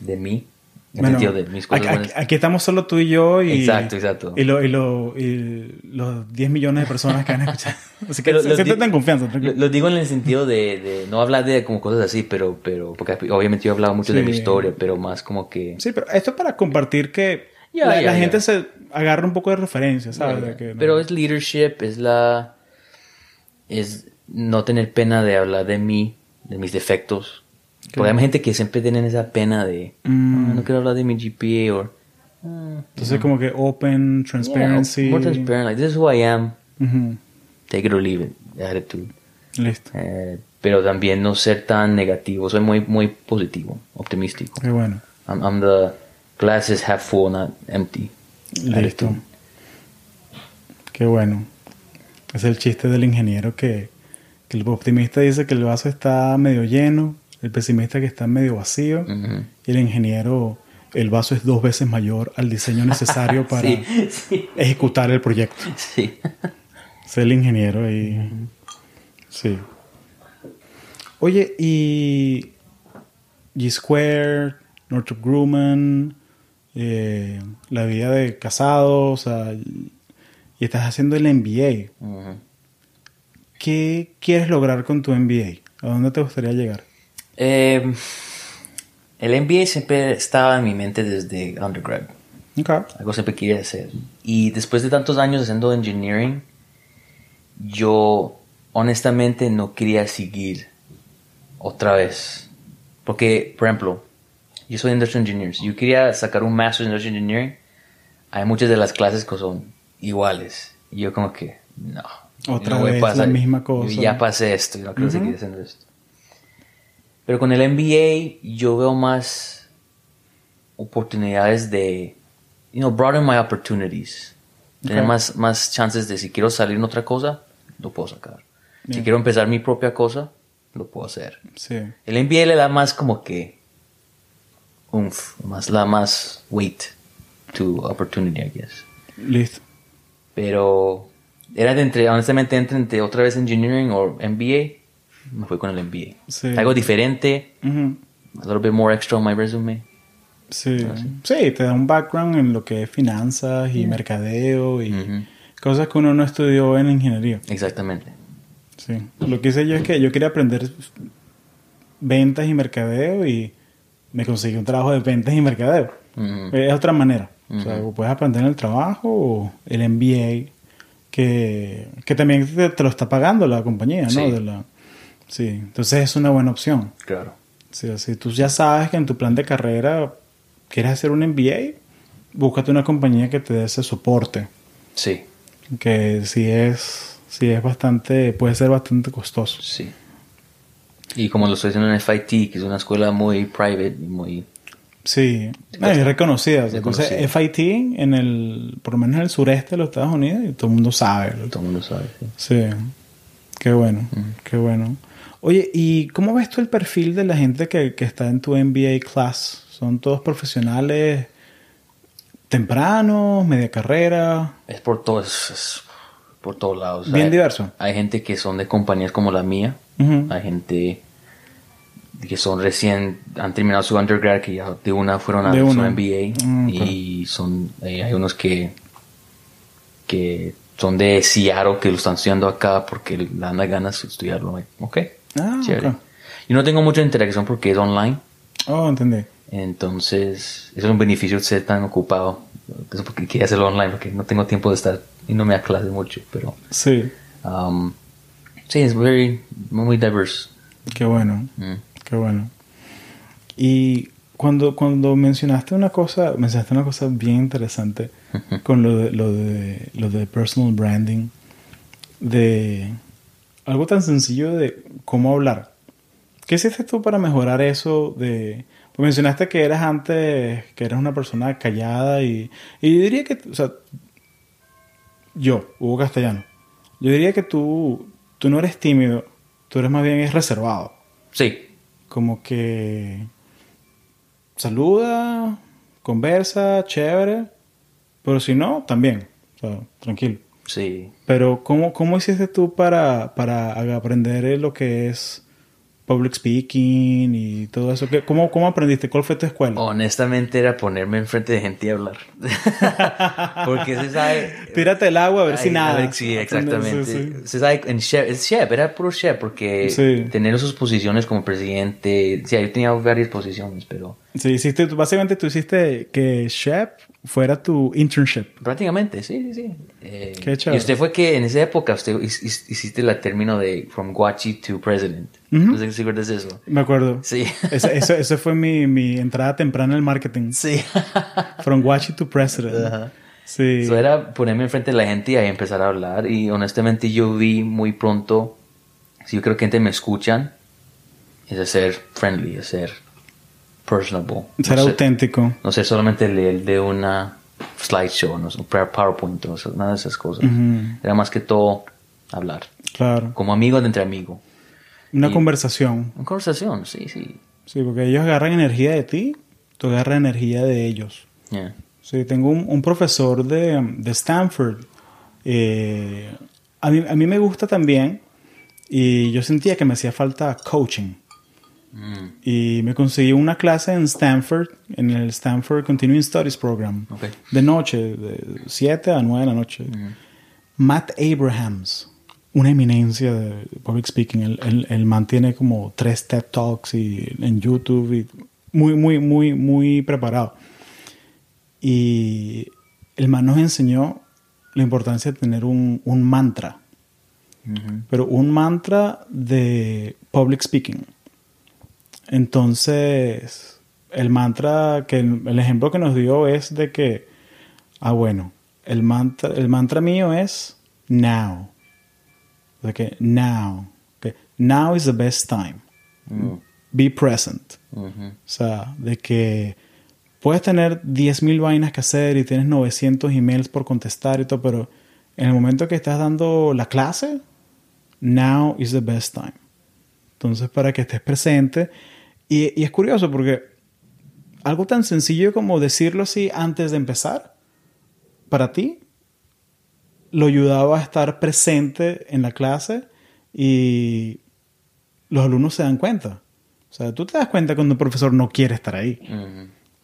de mí. En el Bueno, sentido de mis cosas aquí, aquí- estamos solo tú y yo y... Exacto, exacto. Y, lo, y, lo, y los 10 millones de personas que van a escuchar. Así que se- en confianza. Lo, lo digo en el sentido de, de no hablar de como cosas así, pero, pero porque obviamente yo he hablado mucho de mi Sí. historia, pero más como que... Sí, pero esto es para compartir que Ya, la, ya, la ya. gente se agarra un poco de referencia, ¿sabes? De que no- Pero es leadership, es la... Es no tener pena de hablar de mí, de mis defectos. Porque hay gente que siempre tienen esa pena de... Mm. "Ah, no quiero hablar de mi GPA o... "Ah, Entonces como que open, transparency. Yeah, more transparent. Like, this is who I am. Ujú. Take it or leave it. Attitude. Listo. Eh, pero también no ser tan negativo. Soy muy, muy positivo, optimístico. Qué bueno. I'm, I'm the glass is half full, not empty. Listo. Qué bueno. Es el chiste del ingeniero que, que el optimista dice que el vaso está medio lleno, el pesimista que está medio vacío, y el ingeniero, el vaso es dos veces mayor al diseño necesario para Sí, sí, ejecutar el proyecto. sí. Es el ingeniero y... Sí. Oye, y... G-Square, Northrop Grumman, eh, la vida de casado, o sea, y estás haciendo el MBA. Ujú. ¿qué quieres lograr con tu MBA? ¿A dónde te gustaría llegar? Eh, el MBA siempre estaba en mi mente desde undergrad. Okay. Algo siempre quería hacer. Y después de tantos años haciendo engineering, yo honestamente no quería seguir otra vez. Porque, por ejemplo, yo soy industrial engineer. Si yo quería sacar un master en industrial engineering, hay muchas de las clases que son iguales. Y yo como que, no. Otra no vez la misma cosa. Yo ya pasé esto, yo no quiero seguir haciendo esto. Pero con el MBA yo veo más oportunidades de, you know, broaden my opportunities. Tener Ok. más, más chances de si quiero salir en otra cosa, lo puedo sacar. Si Bien. quiero empezar mi propia cosa, lo puedo hacer. Sí. El MBA le da más como que umf, más la más weight to opportunity, I guess. Listo. Pero era de entre, honestamente, entre, entre otra vez engineering o MBA, me fui con el MBA. Sí. Algo diferente, a little bit more extra on my resume. Sí. sí, te da un background en lo que es finanzas y mercadeo y cosas que uno no estudió en ingeniería. Exactamente. Sí. Lo que hice yo es que yo quería aprender ventas y mercadeo y me conseguí un trabajo de ventas y mercadeo. Es otra manera. O sea, puedes aprender en el trabajo o el MBA que, que también te, te lo está pagando la compañía, ¿no? Sí. De la, sí. Entonces es una buena opción. Claro. Sí, si tú ya sabes que en tu plan de carrera quieres hacer un MBA, búscate una compañía que te dé ese soporte. Sí, Que si es, si es bastante, puede ser bastante costoso. sí. Y como lo estoy haciendo en FIT, que es una escuela muy private y muy... Sí, no, es reconocida. Entonces. FIT en el, por lo menos en el sureste de los Estados Unidos, y todo el mundo sabe. Todo el mundo sabe. sí. Sí, qué bueno, qué bueno. Oye, ¿y cómo ves tú el perfil de la gente que, que está en tu MBA class? ¿Son todos profesionales tempranos, media carrera? Es por todos, es por todos lados. Bien Hay- diverso. Hay gente que son de compañías como la mía. Ujú. Hay gente que son recién, han terminado su undergrad, que ya de una fueron a De su una. MBA. Mm. Y son, eh, hay unos que, que son de Seattle que lo están estudiando acá porque le dan las ganas de estudiarlo. Ok, Ah, chévere. ok. Yo no tengo mucha interacción porque es online. Oh, entendí. Entonces, eso es un beneficio de ser tan ocupado. Eso porque quería hacerlo online, porque no tengo tiempo de estar y no me da clase mucho. Pero Sí, um, sí, es very, muy diverse. qué bueno, Mm. qué bueno. Y cuando, cuando mencionaste una cosa, mencionaste una cosa bien interesante con lo de, lo de, lo de personal branding, de algo tan sencillo de cómo hablar. ¿Qué hiciste tú para mejorar eso de... Pues mencionaste que eras antes, que eras una persona callada y, y yo diría que, o sea, yo, Hugo Castellano, yo diría que tú, tú no eres tímido, tú eres más bien es reservado. Sí, Como que saluda, conversa, chévere, pero si no, también, o sea, tranquilo. sí. Pero ¿cómo, cómo hiciste tú para, para aprender lo que es public speaking y todo eso? ¿Qué- ¿Cómo, ¿Cómo aprendiste? ¿Cuál fue tu escuela? Honestamente era ponerme enfrente de gente y hablar. Porque se sabe... Tírate el agua a ver si nada. ver, sí, exactamente. Sí, sí. Se sabe en chef, es chef, era puro chef, porque Sí. tener sus posiciones como presidente, sí, yo tenía varias posiciones, pero Sí, hiciste, básicamente tú hiciste que Shep fuera tu internship. prácticamente, sí, sí, sí. Eh, Qué chévere. y usted fue que en esa época usted hiciste el término de from guachi to president. No sé si recuerdas eso. Me acuerdo. Sí. Ese, eso, eso fue mi, mi entrada temprana en el marketing. Sí. From Guachi to President. Ajá. Sí. Eso era ponerme enfrente de la gente y ahí empezar a hablar. Y honestamente yo vi muy pronto, si yo creo que gente me escuchan, es de ser friendly, es ser personable. Ser no ser- auténtico. No ser solamente el, el de una slideshow, no sé, un PowerPoint, no sé, nada de esas cosas. Ujú. Era más que todo hablar. Claro. Como amigo de entre amigos. Una Y- conversación. Una conversación, sí, sí. Sí, porque ellos agarran energía de ti, tú agarras energía de ellos. Yeah. Sí, tengo un, un profesor de, de Stanford. eh, a, mí, a mí me gusta también y yo sentía que me hacía falta coaching. Mm, Y me conseguí una clase en Stanford, en el Stanford Continuing Studies Program, ok. de noche, de 7 a 9 de la noche. Matt Abrahams, una eminencia de public speaking. Él, él, él mantiene como tres TED Talks y, en YouTube y muy, muy, muy, muy preparado. Y el man nos enseñó la importancia de tener un, un mantra. Pero un mantra de public speaking. Entonces, el mantra que el ejemplo que nos dio es de que, ah, bueno, el mantra, el mantra mío es now. De que now. que Now is the best time. Mm. Be present. O sea, de que puedes tener 10.000 vainas que hacer y tienes 900 emails por contestar y todo, pero en el momento que estás dando la clase, now is the best time. Entonces, para que estés presente. Y, y es curioso porque algo tan sencillo como decirlo así antes de empezar, para ti, lo ayudaba a estar presente en la clase y los alumnos se dan cuenta. O sea, tú te das cuenta cuando el profesor no quiere estar ahí.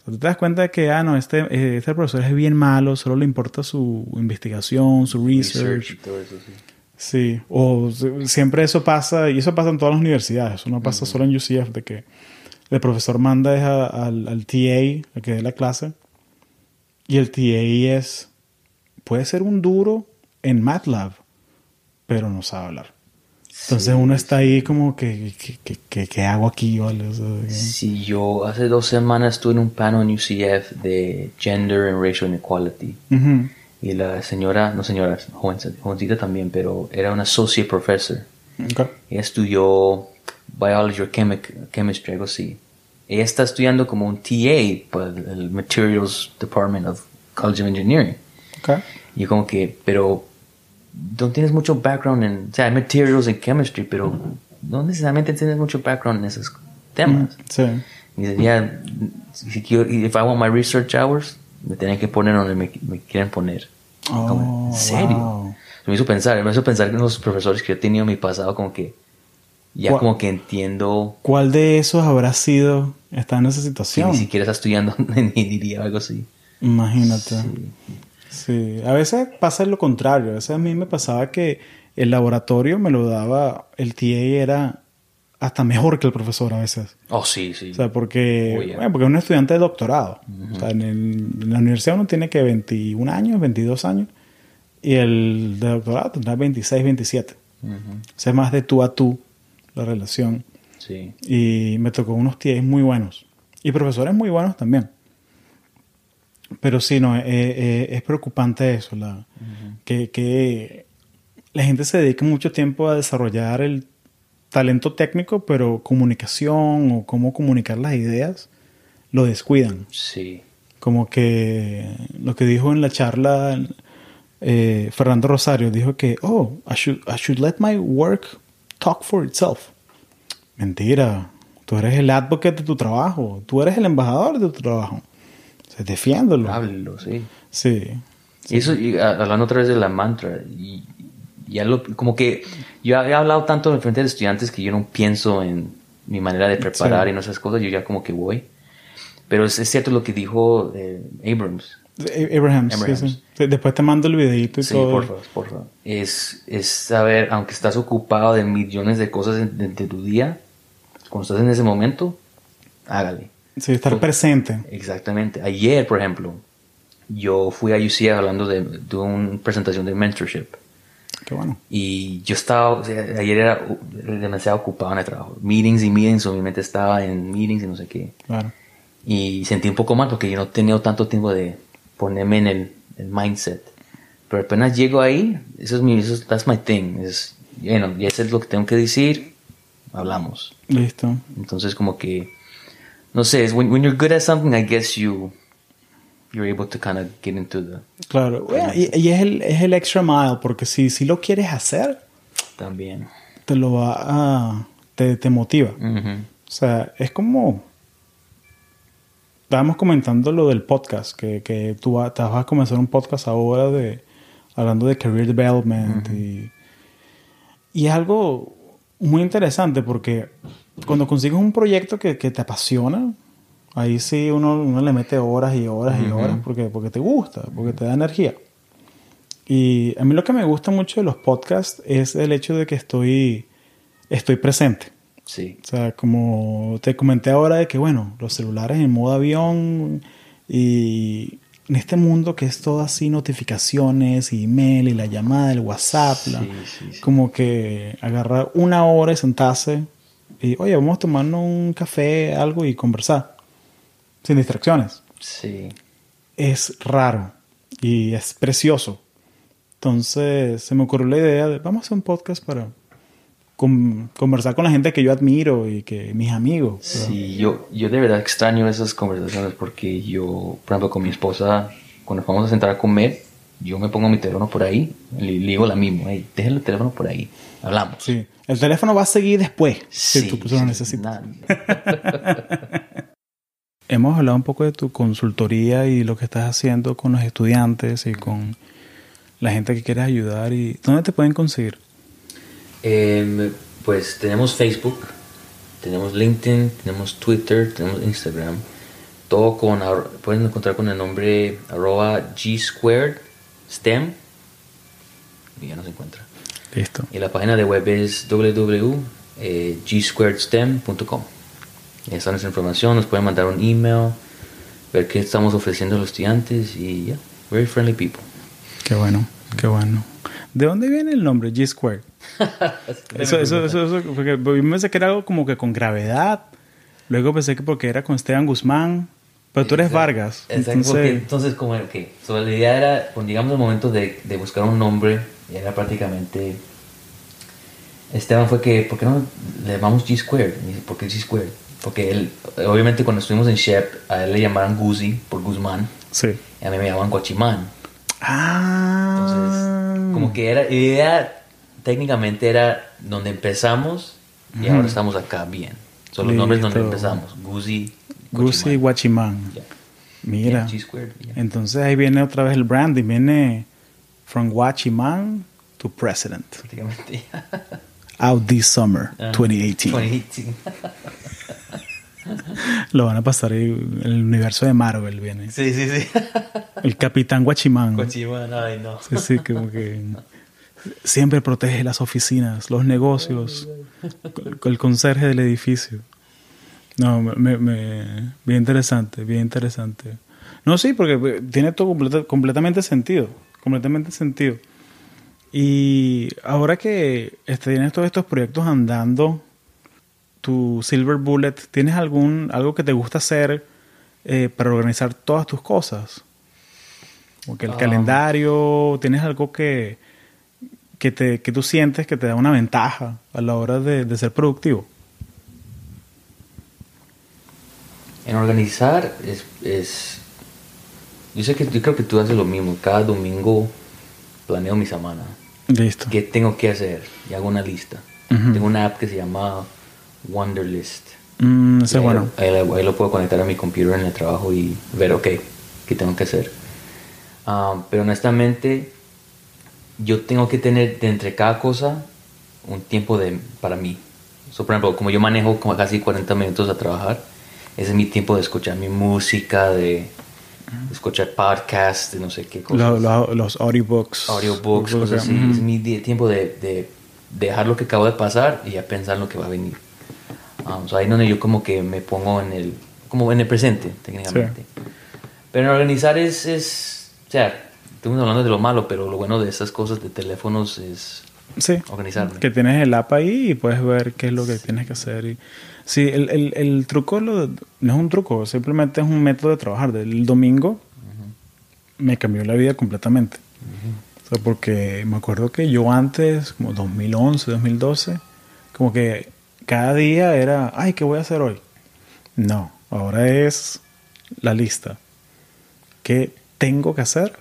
tú te das cuenta de que, ah, no, este, este profesor es bien malo, solo le importa su investigación, su research. sí. o siempre eso pasa, y eso pasa en todas las universidades, eso no pasa solo en UCF, de que el profesor manda al, al TA, a que dé la clase, y el TA es, puede ser un duro en MATLAB, pero no sabe hablar. Entonces uno está ahí como que, ¿qué hago aquí? ¿vale? sí, yo hace dos semanas estuve en un panel en UCF de Gender and Racial Inequality. Y la señora, no señora, jovencita también, pero era una associate professor. Okay. Ella estudió biology or chemistry, algo así. Ella está estudiando como un TA para el Materials Department of College of Engineering. Okay. Y como que, pero no tienes mucho background en, o sea, hay materials en chemistry, pero no necesariamente tienes mucho background en esos temas. Mm, sí. Y decía, si quiero, if I want my research hours, me tienen que poner donde me, me quieren poner. Oh, ¿En serio? Me hizo pensar, me hizo pensar en los profesores que he tenido en mi pasado, como que ya como que entiendo. ¿Cuál de esos habrá sido está en esa situación? Si ni siquiera está estudiando ingeniería o algo así. Imagínate. Sí, a veces pasa lo contrario. A veces a mí me pasaba que el laboratorio me lo daba, el TA era hasta mejor que el profesor a veces. Oh, sí, sí. O sea, porque, bueno, porque es un estudiante de doctorado. O sea, en, la universidad uno tiene que 21 años, 22 años, y el de doctorado tendrá 26, 27. O sea, es más de tú a tú la relación. Sí. Y me tocó unos TAs muy buenos. Y profesores muy buenos también. Pero sí, no, eh, eh, es preocupante eso, la, que, la gente se dedica mucho tiempo a desarrollar el talento técnico, pero comunicación o cómo comunicar las ideas lo descuidan. Sí. Como que lo que dijo en la charla eh, Fernando Rosario, dijo que, oh, I should, I should let my work talk for itself. Mentira. Tú eres el advocate de tu trabajo. Tú eres el embajador de tu trabajo. Se defiéndolo. Háblelo, sí. Sí. Y eso, hablando otra vez de la mantra, y ya lo, como que yo he hablado tanto en frente de estudiantes que yo no pienso en mi manera de preparar y no esas cosas, yo ya como que voy. Pero es, cierto lo que dijo eh, Abrams. Abraham, Sí, Después te mando el videito y todo. Sí, por favor, por favor. Es, es saber, aunque estás ocupado de millones de cosas de, de tu día, cuando estás en ese momento, hágale. Sí, estar presente. Exactamente. Ayer, por ejemplo, yo fui a UCF hablando de, de una presentación de mentorship. Qué bueno. Y yo estaba, ayer era demasiado ocupado en el trabajo. Meetings y meetings, o mi mente estaba en meetings y no sé qué. Claro. Y sentí un poco mal porque yo no he tenido tanto tiempo de ponerme en el, mindset. Pero apenas llego ahí, eso es mi, eso es, that's my thing. Es, bueno, y eso es lo que tengo que decir, hablamos. Listo. Entonces como que no sé, when, when you're good at something, I guess you you're able to kind of get into the claro y, es el es el extra mile porque si si lo quieres hacer también te lo va a te, te motiva o sea es como estábamos comentando lo del podcast que, que tú vas, vas a comenzar un podcast ahora de hablando de career development y y es algo muy interesante porque cuando consigues un proyecto que, que te apasiona, ahí sí uno, uno, le mete horas y horas y horas porque, porque te gusta, porque te da energía. Y a mí lo que me gusta mucho de los podcasts es el hecho de que estoy, estoy presente. Sí. O sea, como te comenté ahora de que, bueno, los celulares en modo avión y en este mundo que es todo así, notificaciones, email y la llamada, el WhatsApp, Sí, sí. como que agarrar una hora y sentarse y, oye, vamos a tomarnos un café, algo y conversar, sin distracciones. Sí. Es raro y es precioso. Entonces se me ocurrió la idea de, vamos a hacer un podcast para con- conversar con la gente que yo admiro y que mis amigos. ¿verdad? Sí, yo, yo de verdad extraño esas conversaciones porque yo, por ejemplo, con mi esposa, cuando nos vamos a sentar a comer, yo me pongo mi teléfono por ahí, le, le digo la misma, hey, deja el teléfono por ahí, hablamos. Sí. El teléfono va a seguir después Sí, si tú lo sí, necesitas. nada. Hemos hablado un poco de tu consultoría y lo que estás haciendo con los estudiantes y con la gente que quieres ayudar. y ¿Dónde te pueden conseguir? Em, pues tenemos Facebook, tenemos LinkedIn, tenemos Twitter, tenemos Instagram. Todo con, pueden encontrar con el nombre arroba G squared STEM. Y ya nos encuentra. Listo. Y la página de web es www.gsquaredstem.com. Ahí está nuestra información, nos pueden mandar un email, ver qué estamos ofreciendo a los estudiantes y ya, very friendly people. Qué bueno, qué bueno. ¿De dónde viene el nombre G Squared? Eso, eso, eso, eso, porque yo pensé que era algo como que con gravedad. Luego pensé que porque era con Esteban Guzmán. Pero tú eres Exacto. Vargas. Exacto, Entonces, porque entonces como que so, la idea era, cuando llegamos al momento de, de buscar un nombre, era prácticamente... Esteban fue que, ¿por qué no le llamamos G Squared? Y dice, ¿por qué G Squared? Porque él, obviamente cuando estuvimos en Shep, a él le llamaban Guzi por Guzmán, sí. y a mí me llamaban Guachimán. Ah. Entonces, como que era, idea técnicamente era donde empezamos y ahora estamos acá bien. Son los nombres donde empezamos. Guzi. Gucci Guachimán. Mira. Yeah, yeah. Entonces ahí viene otra vez el branding. Viene from Guachimán to president. Prácticamente. Out this summer, Ah, 2018. 2018. Lo van a pasar ahí. El universo de Marvel viene. sí, sí, sí. El Capitán Guachimán. Guachimán, ay no. Sí, sí, como que siempre protege las oficinas, los negocios, el conserje del edificio. No, me, me- bien interesante, bien interesante. No, sí, porque tiene todo completa- completamente sentido, completamente sentido. Y ahora que este, tienes todos estos proyectos andando, tu Silver Bullet, ¿tienes algún algo que te gusta hacer eh, para organizar todas tus cosas? Como que el Ah. calendario, ¿tienes algo que, que, te, que tú sientes que te da una ventaja a la hora de, de ser productivo? En organizar es, es... Yo sé que yo creo que tú haces lo mismo. Cada domingo planeo mi semana. Listo. ¿Qué tengo que hacer? Y hago una lista. Ujú. Tengo una app que se llama Wonderlist. Mm, ese es bueno. Ahí, ahí- ahí lo puedo conectar a mi computer en el trabajo y ver, ok, ¿qué tengo que hacer? Ah, pero honestamente, yo tengo que tener de entre cada cosa un tiempo de, para mí. So, por ejemplo, como yo manejo como casi 40 minutos a trabajar, ese es mi tiempo de escuchar mi música, de, de escuchar podcasts, de no sé qué cosas. Lo- lo- los audiobooks. audiobooks, Cosas así. Ujú. Es mi tiempo de, de dejar lo que acabo de pasar y ya pensar en lo que va a venir. Um, so ahí donde yo como que me pongo en el, como en el presente, técnicamente. Pero en organizar es, es, o sea, estamos hablando de lo malo, pero lo bueno de esas cosas de teléfonos es Sí. organizarme. Que tienes el app ahí y puedes ver qué es lo que tienes que hacer. Y, sí, el, el, el truco lo- no es un truco, simplemente es un método de trabajar. Del domingo me cambió la vida completamente. O sea, porque me acuerdo que yo antes, como 2011, 2012, como que cada día era, ay, ¿qué voy a hacer hoy? No, ahora es la lista. ¿Qué tengo que hacer?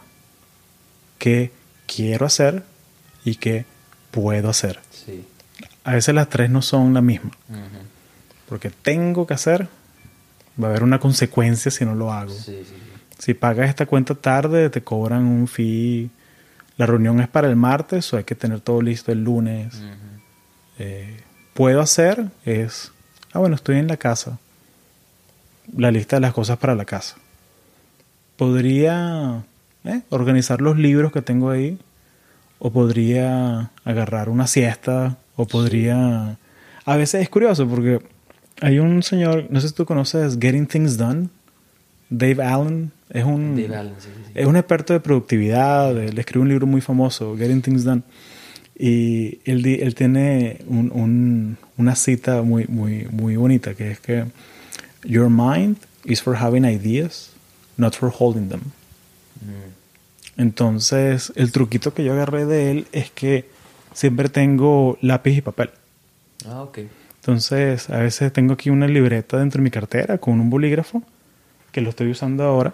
¿Qué quiero hacer? ¿Y qué puedo hacer? Sí. A veces las tres no son la misma. Ujú. Porque tengo que hacer, va a haber una consecuencia si no lo hago. Sí, sí, sí. Si pagas esta cuenta tarde, te cobran un fee. La reunión es para el martes o hay que tener todo listo el lunes. Eh, puedo hacer es, ah, bueno, estoy en la casa. La lista de las cosas para la casa. Podría eh, organizar los libros que tengo ahí. o podría agarrar una siesta, o podría... A veces es curioso porque hay un señor, no sé si tú conoces Getting Things Done, Dave Allen, es un, Dave Allen, sí, sí, sí. es un experto de productividad, él escribe un libro muy famoso, Getting Things Done, y él, él tiene un- un- una cita muy, muy, muy bonita, que es que Your mind is for having ideas, not for holding them. Entonces, el truquito que yo agarré de él es que siempre tengo lápiz y papel. Ah, ok. Entonces, a veces tengo aquí una libreta dentro de mi cartera con un bolígrafo que lo estoy usando ahora.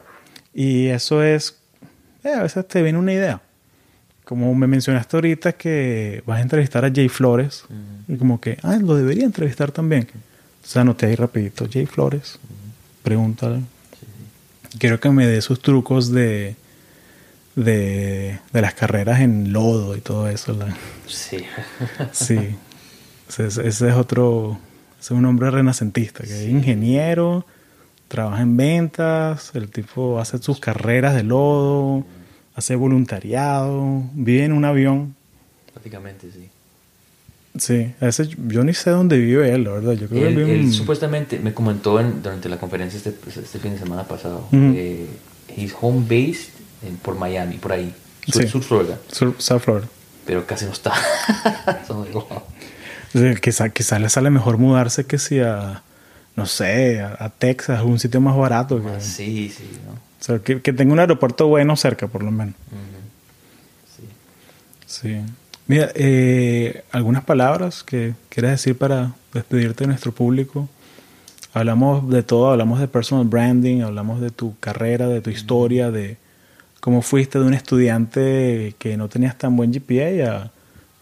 Y eso es, eh, a veces te viene una idea. Como me mencionaste ahorita que vas a entrevistar a Jay Flores. Y como que, ah, lo debería entrevistar también. Entonces anoté ahí rapidito, Jay Flores, pregúntale. Quiero que me dé sus trucos de, de, de las carreras en lodo y todo eso. la- Sí. Sí. Ese, ese- es otro. Ese es un hombre renacentista, que es ingeniero, trabaja en ventas, el tipo hace sus carreras de lodo, hace voluntariado, vive en un avión. Prácticamente, sí. Sí, ese, yo ni sé dónde vive él, la verdad. Yo creo Él, que vive él en- supuestamente me comentó en- durante la conferencia este, este fin de semana pasado. Ujú. eh, he's home based en- por Miami, por ahí. Sur, Sí. sur Florida. Sur- South Florida. Pero casi no está. Sea, Quizá, quizá le sale mejor mudarse que si a, no sé, a, a Texas, un sitio más barato. que- Ah, sí, sí, ¿no? o sea, que, que tenga un aeropuerto bueno cerca, por lo menos. Sí. Sí. Mira, eh, algunas palabras que quieras decir para despedirte de nuestro público. Hablamos de todo, hablamos de personal branding, hablamos de tu carrera, de tu historia, de cómo fuiste de un estudiante que no tenías tan buen GPA a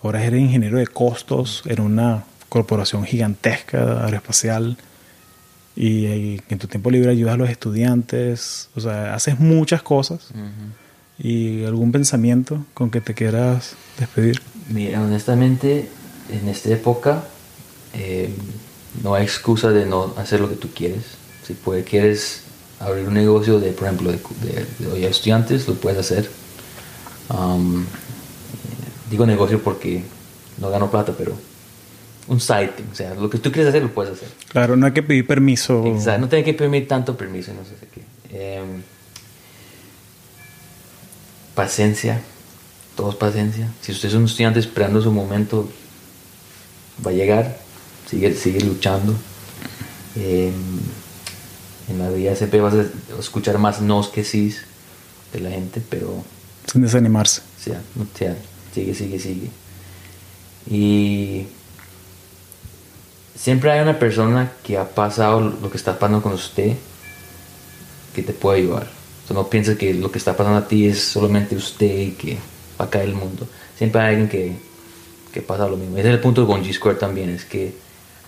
ahora eres ingeniero de costos en una corporación gigantesca aeroespacial y, y en tu tiempo libre ayudas a los estudiantes, o sea, haces muchas cosas. ¿Y algún pensamiento con que te quieras despedir? Mira, honestamente, en esta época eh, no hay excusa de no hacer lo que tú quieres. Si puedes, quieres abrir un negocio de, por ejemplo, de, de- de estudiantes, lo puedes hacer. Um, digo negocio porque no gano plata, pero un site, o sea, lo que tú quieres hacer lo puedes hacer. Claro, no hay que pedir permiso. Exacto, no tiene que pedir tanto permiso, no sé qué. Em, paciencia, todos paciencia. Si usted es un estudiante esperando su momento, va a llegar, sigue, sigue luchando. Em, en la vida siempre vas a escuchar más nos que sí de la gente, pero Sin desanimarse. o sea, o sea, sigue, sigue, sigue. Y siempre hay una persona que ha pasado lo que está pasando con usted que te puede ayudar. O sea, no pienses que lo que está pasando a ti es solamente usted y que va a caer el mundo. Siempre hay alguien que, que pasa lo mismo. Ese es el punto con G Square también, es que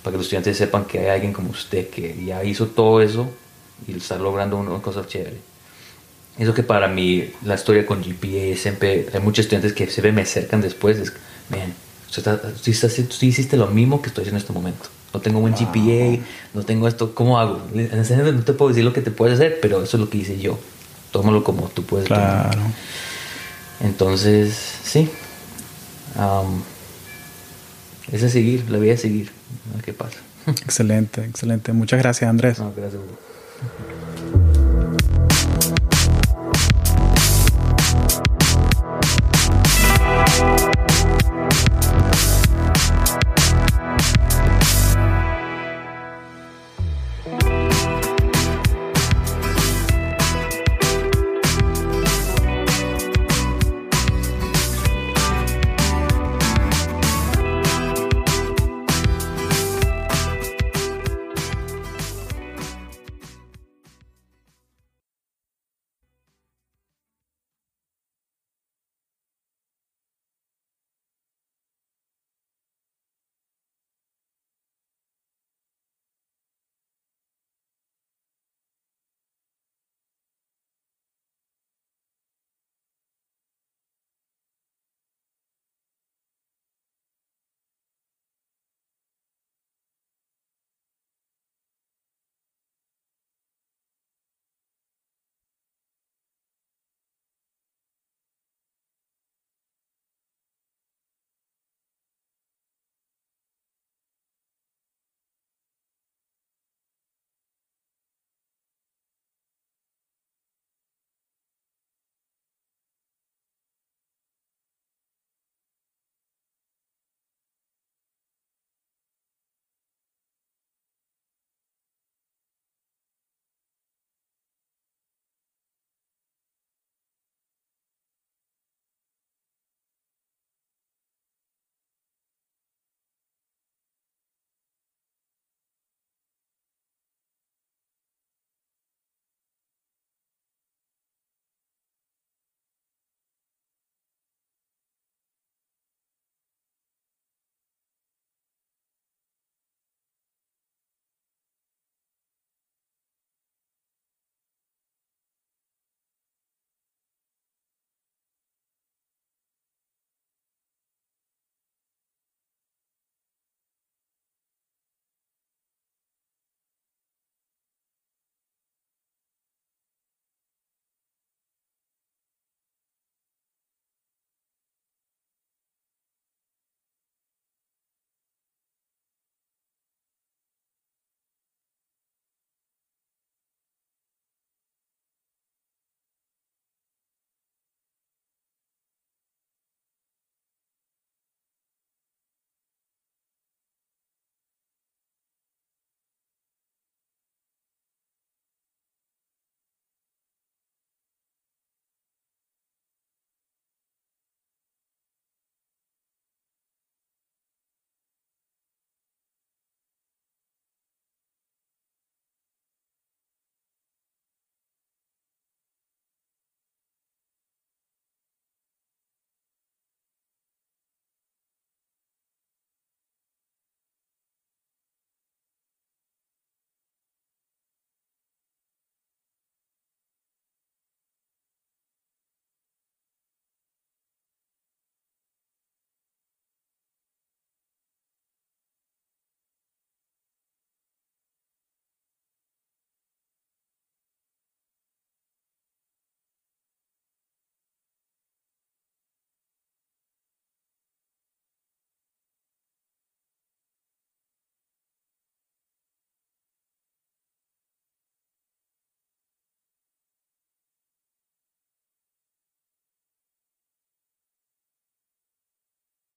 para que los estudiantes sepan que hay alguien como usted que ya hizo todo eso y está logrando una cosa chévere. Eso que para mí la historia con GPA siempre hay muchos estudiantes que siempre me acercan después es, man, usted hiciste lo mismo que estoy haciendo en este momento. No tengo buen GPA, no tengo esto, ¿cómo hago? En ese no te puedo decir lo que te puedes hacer, pero eso es lo que hice yo. Tómalo como tú puedes tomar. Claro. Entonces, sí. Am, es de seguir, la vida es seguir. A ver qué pasa. Excelente, excelente. Muchas gracias, Andrés. No, gracias. Thank you